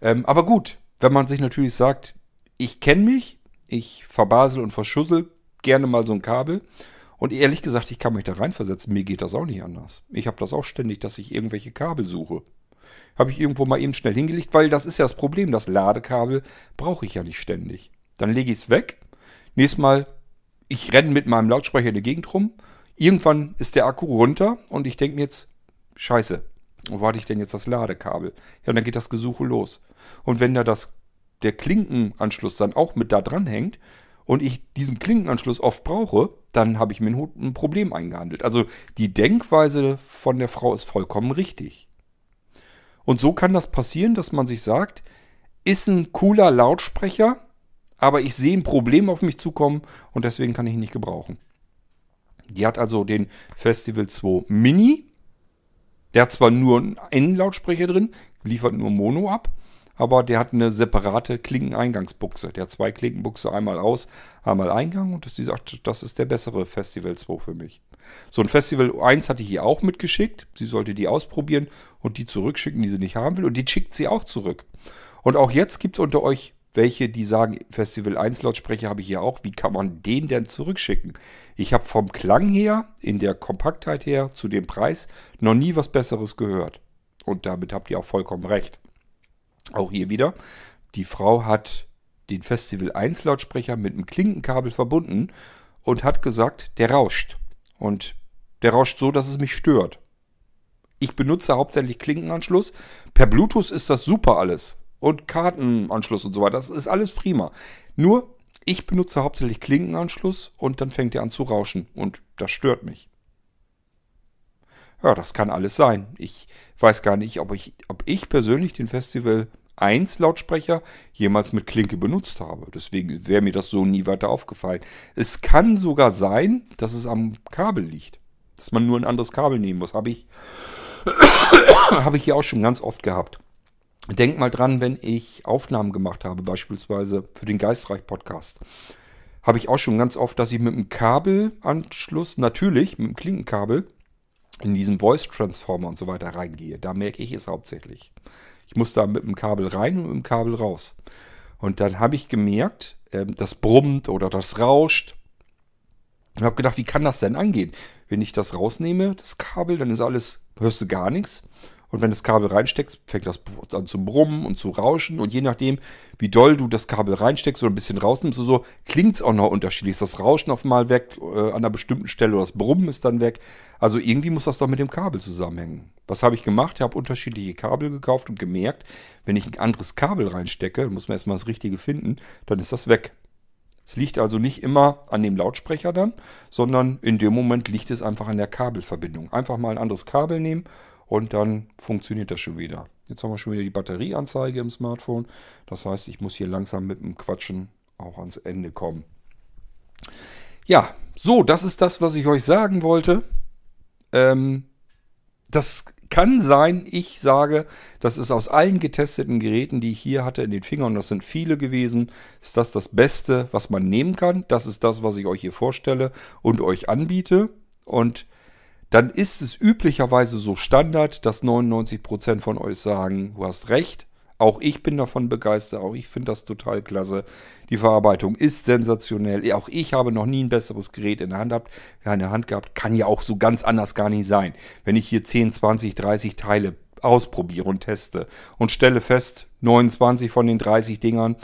Ähm, aber gut, wenn man sich natürlich sagt, ich kenne mich, ich verbasel und verschussel gerne mal so ein Kabel. Und ehrlich gesagt, ich kann mich da reinversetzen. Mir geht das auch nicht anders. Ich habe das auch ständig, dass ich irgendwelche Kabel suche. Habe ich irgendwo mal eben schnell hingelegt, weil das ist ja das Problem. Das Ladekabel brauche ich ja nicht ständig. Dann lege ich es weg. Nächstes Mal, ich renne mit meinem Lautsprecher in der Gegend rum. Irgendwann ist der Akku runter und ich denke mir jetzt, scheiße, wo warte ich denn jetzt das Ladekabel? Ja, und dann geht das Gesuche los. Und wenn da das, der Klinkenanschluss dann auch mit da dran hängt und ich diesen Klinkenanschluss oft brauche, dann habe ich mir ein Problem eingehandelt. Also die Denkweise von der Frau ist vollkommen richtig. Und so kann das passieren, dass man sich sagt, ist ein cooler Lautsprecher, aber ich sehe ein Problem auf mich zukommen und deswegen kann ich ihn nicht gebrauchen. Die hat also den Festival 2 Mini. Der hat zwar nur einen Lautsprecher drin, liefert nur Mono ab, aber der hat eine separate Klinkeneingangsbuchse. Der hat zwei Klinkenbuchse, einmal aus, einmal Eingang und sie sagt, das ist der bessere Festival 2 für mich. So ein Festival 1 hatte ich ihr auch mitgeschickt. Sie sollte die ausprobieren und die zurückschicken, die sie nicht haben will. Und die schickt sie auch zurück. Und auch jetzt gibt es unter euch welche, die sagen, Festival 1 Lautsprecher habe ich hier auch. Wie kann man den denn zurückschicken? Ich habe vom Klang her, in der Kompaktheit her, zu dem Preis noch nie was Besseres gehört. Und damit habt ihr auch vollkommen recht. Auch hier wieder, die Frau hat den Festival 1 Lautsprecher mit einem Klinkenkabel verbunden und hat gesagt, der rauscht. Und der rauscht so, dass es mich stört. Ich benutze hauptsächlich Klinkenanschluss. Per Bluetooth ist das super alles. Und Kartenanschluss und so weiter. Das ist alles prima. Nur, ich benutze hauptsächlich Klinkenanschluss und dann fängt er an zu rauschen. Und das stört mich. Ja, das kann alles sein. Ich weiß gar nicht, ob ich, ob ich persönlich den Festival 1 Lautsprecher jemals mit Klinke benutzt habe. Deswegen wäre mir das so nie weiter aufgefallen. Es kann sogar sein, dass es am Kabel liegt. Dass man nur ein anderes Kabel nehmen muss. Habe ich, habe ich hier auch schon ganz oft gehabt. Denk mal dran, wenn ich Aufnahmen gemacht habe, beispielsweise für den Geistreich-Podcast. Habe ich auch schon ganz oft, dass ich mit einem Kabelanschluss, natürlich mit dem Klinkenkabel, in diesen Voice Transformer und so weiter reingehe. Da merke ich es hauptsächlich. Ich muss da mit dem Kabel rein und mit dem Kabel raus. Und dann habe ich gemerkt, ähm, das brummt oder das rauscht. Und habe gedacht, wie kann das denn angehen? Wenn ich das rausnehme, das Kabel, dann ist alles, hörst du gar nichts. Und wenn das Kabel reinsteckst, fängt das an zu brummen und zu rauschen. Und je nachdem, wie doll du das Kabel reinsteckst oder ein bisschen rausnimmst, so, so klingt es auch noch unterschiedlich. Ist das Rauschen auf mal weg äh, an einer bestimmten Stelle oder das Brummen ist dann weg. Also irgendwie muss das doch mit dem Kabel zusammenhängen. Was habe ich gemacht? Ich habe unterschiedliche Kabel gekauft und gemerkt, wenn ich ein anderes Kabel reinstecke, muss man erstmal das Richtige finden, dann ist das weg. Es liegt also nicht immer an dem Lautsprecher dann, sondern in dem Moment liegt es einfach an der Kabelverbindung. Einfach mal ein anderes Kabel nehmen und dann funktioniert das schon wieder. Jetzt haben wir schon wieder die Batterieanzeige im Smartphone. Das heißt, ich muss hier langsam mit dem Quatschen auch ans Ende kommen. Ja, so, das ist das, was ich euch sagen wollte. Ähm, das kann sein, ich sage, das ist aus allen getesteten Geräten, die ich hier hatte in den Fingern, und das sind viele gewesen, ist das das Beste, was man nehmen kann. Das ist das, was ich euch hier vorstelle und euch anbiete. Und dann ist es üblicherweise so Standard, dass 99% von euch sagen, du hast recht. Auch ich bin davon begeistert, auch ich finde das total klasse. Die Verarbeitung ist sensationell. Auch ich habe noch nie ein besseres Gerät in der Hand gehabt. Ja, in der Hand gehabt. Kann ja auch so ganz anders gar nicht sein. Wenn ich hier 10, 20, 30 Teile ausprobiere und teste und stelle fest, 29 von den 30 Dingern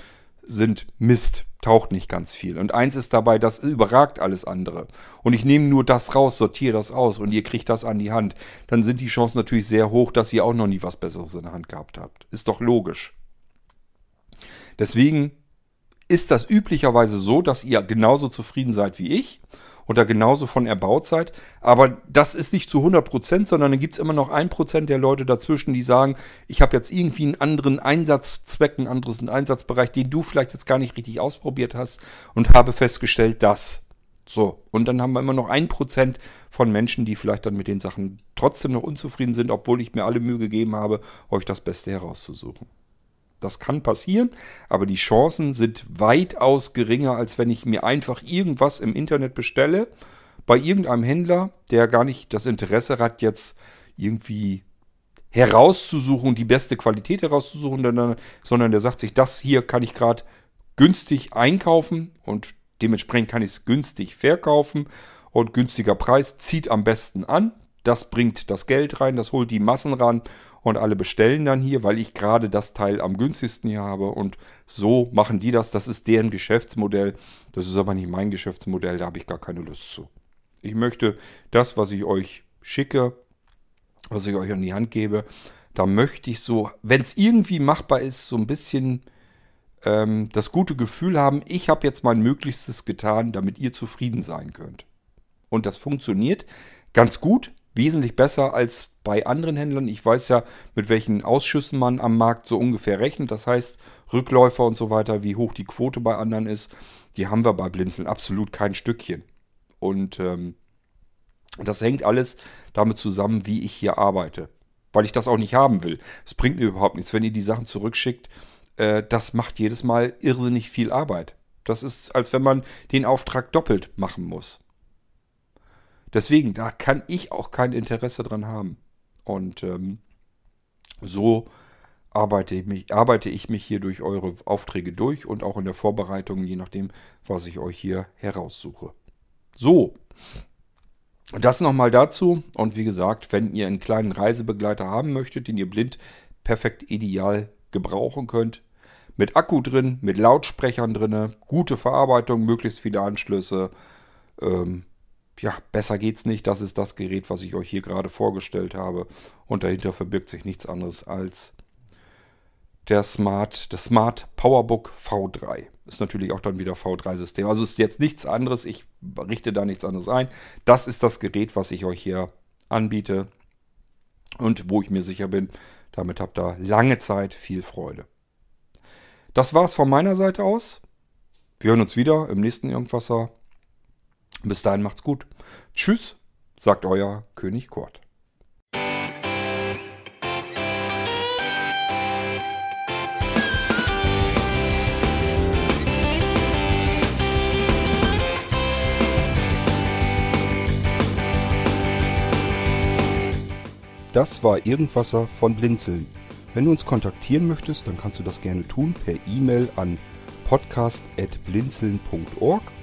sind Mist. Taucht nicht ganz viel. Und eins ist dabei, das überragt alles andere. Und ich nehme nur das raus, sortiere das aus und ihr kriegt das an die Hand. Dann sind die Chancen natürlich sehr hoch, dass ihr auch noch nie was Besseres in der Hand gehabt habt. Ist doch logisch. Deswegen ist das üblicherweise so, dass ihr genauso zufrieden seid wie ich da genauso von erbaut seid. Aber das ist nicht zu 100 Prozent, sondern dann gibt es immer noch ein Prozent der Leute dazwischen, die sagen, ich habe jetzt irgendwie einen anderen Einsatzzweck, einen anderen Einsatzbereich, den du vielleicht jetzt gar nicht richtig ausprobiert hast und habe festgestellt, dass. So, und dann haben wir immer noch ein Prozent von Menschen, die vielleicht dann mit den Sachen trotzdem noch unzufrieden sind, obwohl ich mir alle Mühe gegeben habe, euch das Beste herauszusuchen. Das kann passieren, aber die Chancen sind weitaus geringer, als wenn ich mir einfach irgendwas im Internet bestelle, bei irgendeinem Händler, der gar nicht das Interesse hat, jetzt irgendwie herauszusuchen, die beste Qualität herauszusuchen, sondern der sagt sich, das hier kann ich gerade günstig einkaufen und dementsprechend kann ich es günstig verkaufen und günstiger Preis zieht am besten an. Das bringt das Geld rein, das holt die Massen ran und alle bestellen dann hier, weil ich gerade das Teil am günstigsten hier habe und so machen die das. Das ist deren Geschäftsmodell. Das ist aber nicht mein Geschäftsmodell, da habe ich gar keine Lust zu. Ich möchte das, was ich euch schicke, was ich euch an die Hand gebe, da möchte ich so, wenn es irgendwie machbar ist, so ein bisschen ähm, das gute Gefühl haben, ich habe jetzt mein Möglichstes getan, damit ihr zufrieden sein könnt. Und das funktioniert ganz gut wesentlich besser als bei anderen Händlern. Ich weiß ja, mit welchen Ausschüssen man am Markt so ungefähr rechnet. Das heißt, Rückläufer und so weiter, wie hoch die Quote bei anderen ist, die haben wir bei Blinzeln absolut kein Stückchen. Und ähm, das hängt alles damit zusammen, wie ich hier arbeite. Weil ich das auch nicht haben will. Es bringt mir überhaupt nichts, wenn ihr die Sachen zurückschickt. Äh, das macht jedes Mal irrsinnig viel Arbeit. Das ist, als wenn man den Auftrag doppelt machen muss. Deswegen, da kann ich auch kein Interesse dran haben. Und ähm, so arbeite ich, mich, arbeite ich mich hier durch eure Aufträge durch und auch in der Vorbereitung, je nachdem, was ich euch hier heraussuche. So, das nochmal dazu. Und wie gesagt, wenn ihr einen kleinen Reisebegleiter haben möchtet, den ihr blind perfekt ideal gebrauchen könnt, mit Akku drin, mit Lautsprechern drin, gute Verarbeitung, möglichst viele Anschlüsse, ähm, ja, besser geht's nicht. Das ist das Gerät, was ich euch hier gerade vorgestellt habe. Und dahinter verbirgt sich nichts anderes als der Smart, das Smart Powerbook V3. Ist natürlich auch dann wieder V3-System. Also ist jetzt nichts anderes. Ich richte da nichts anderes ein. Das ist das Gerät, was ich euch hier anbiete. Und wo ich mir sicher bin, damit habt ihr lange Zeit viel Freude. Das war's von meiner Seite aus. Wir hören uns wieder im nächsten Irgendwasser. Bis dahin macht's gut. Tschüss, sagt euer König Kurt. Das war Irgendwasser von Blinzeln. Wenn du uns kontaktieren möchtest, dann kannst du das gerne tun per E-Mail an podcast.blinzeln.org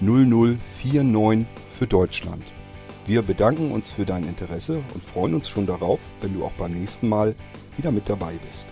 0049 für Deutschland. Wir bedanken uns für dein Interesse und freuen uns schon darauf, wenn du auch beim nächsten Mal wieder mit dabei bist.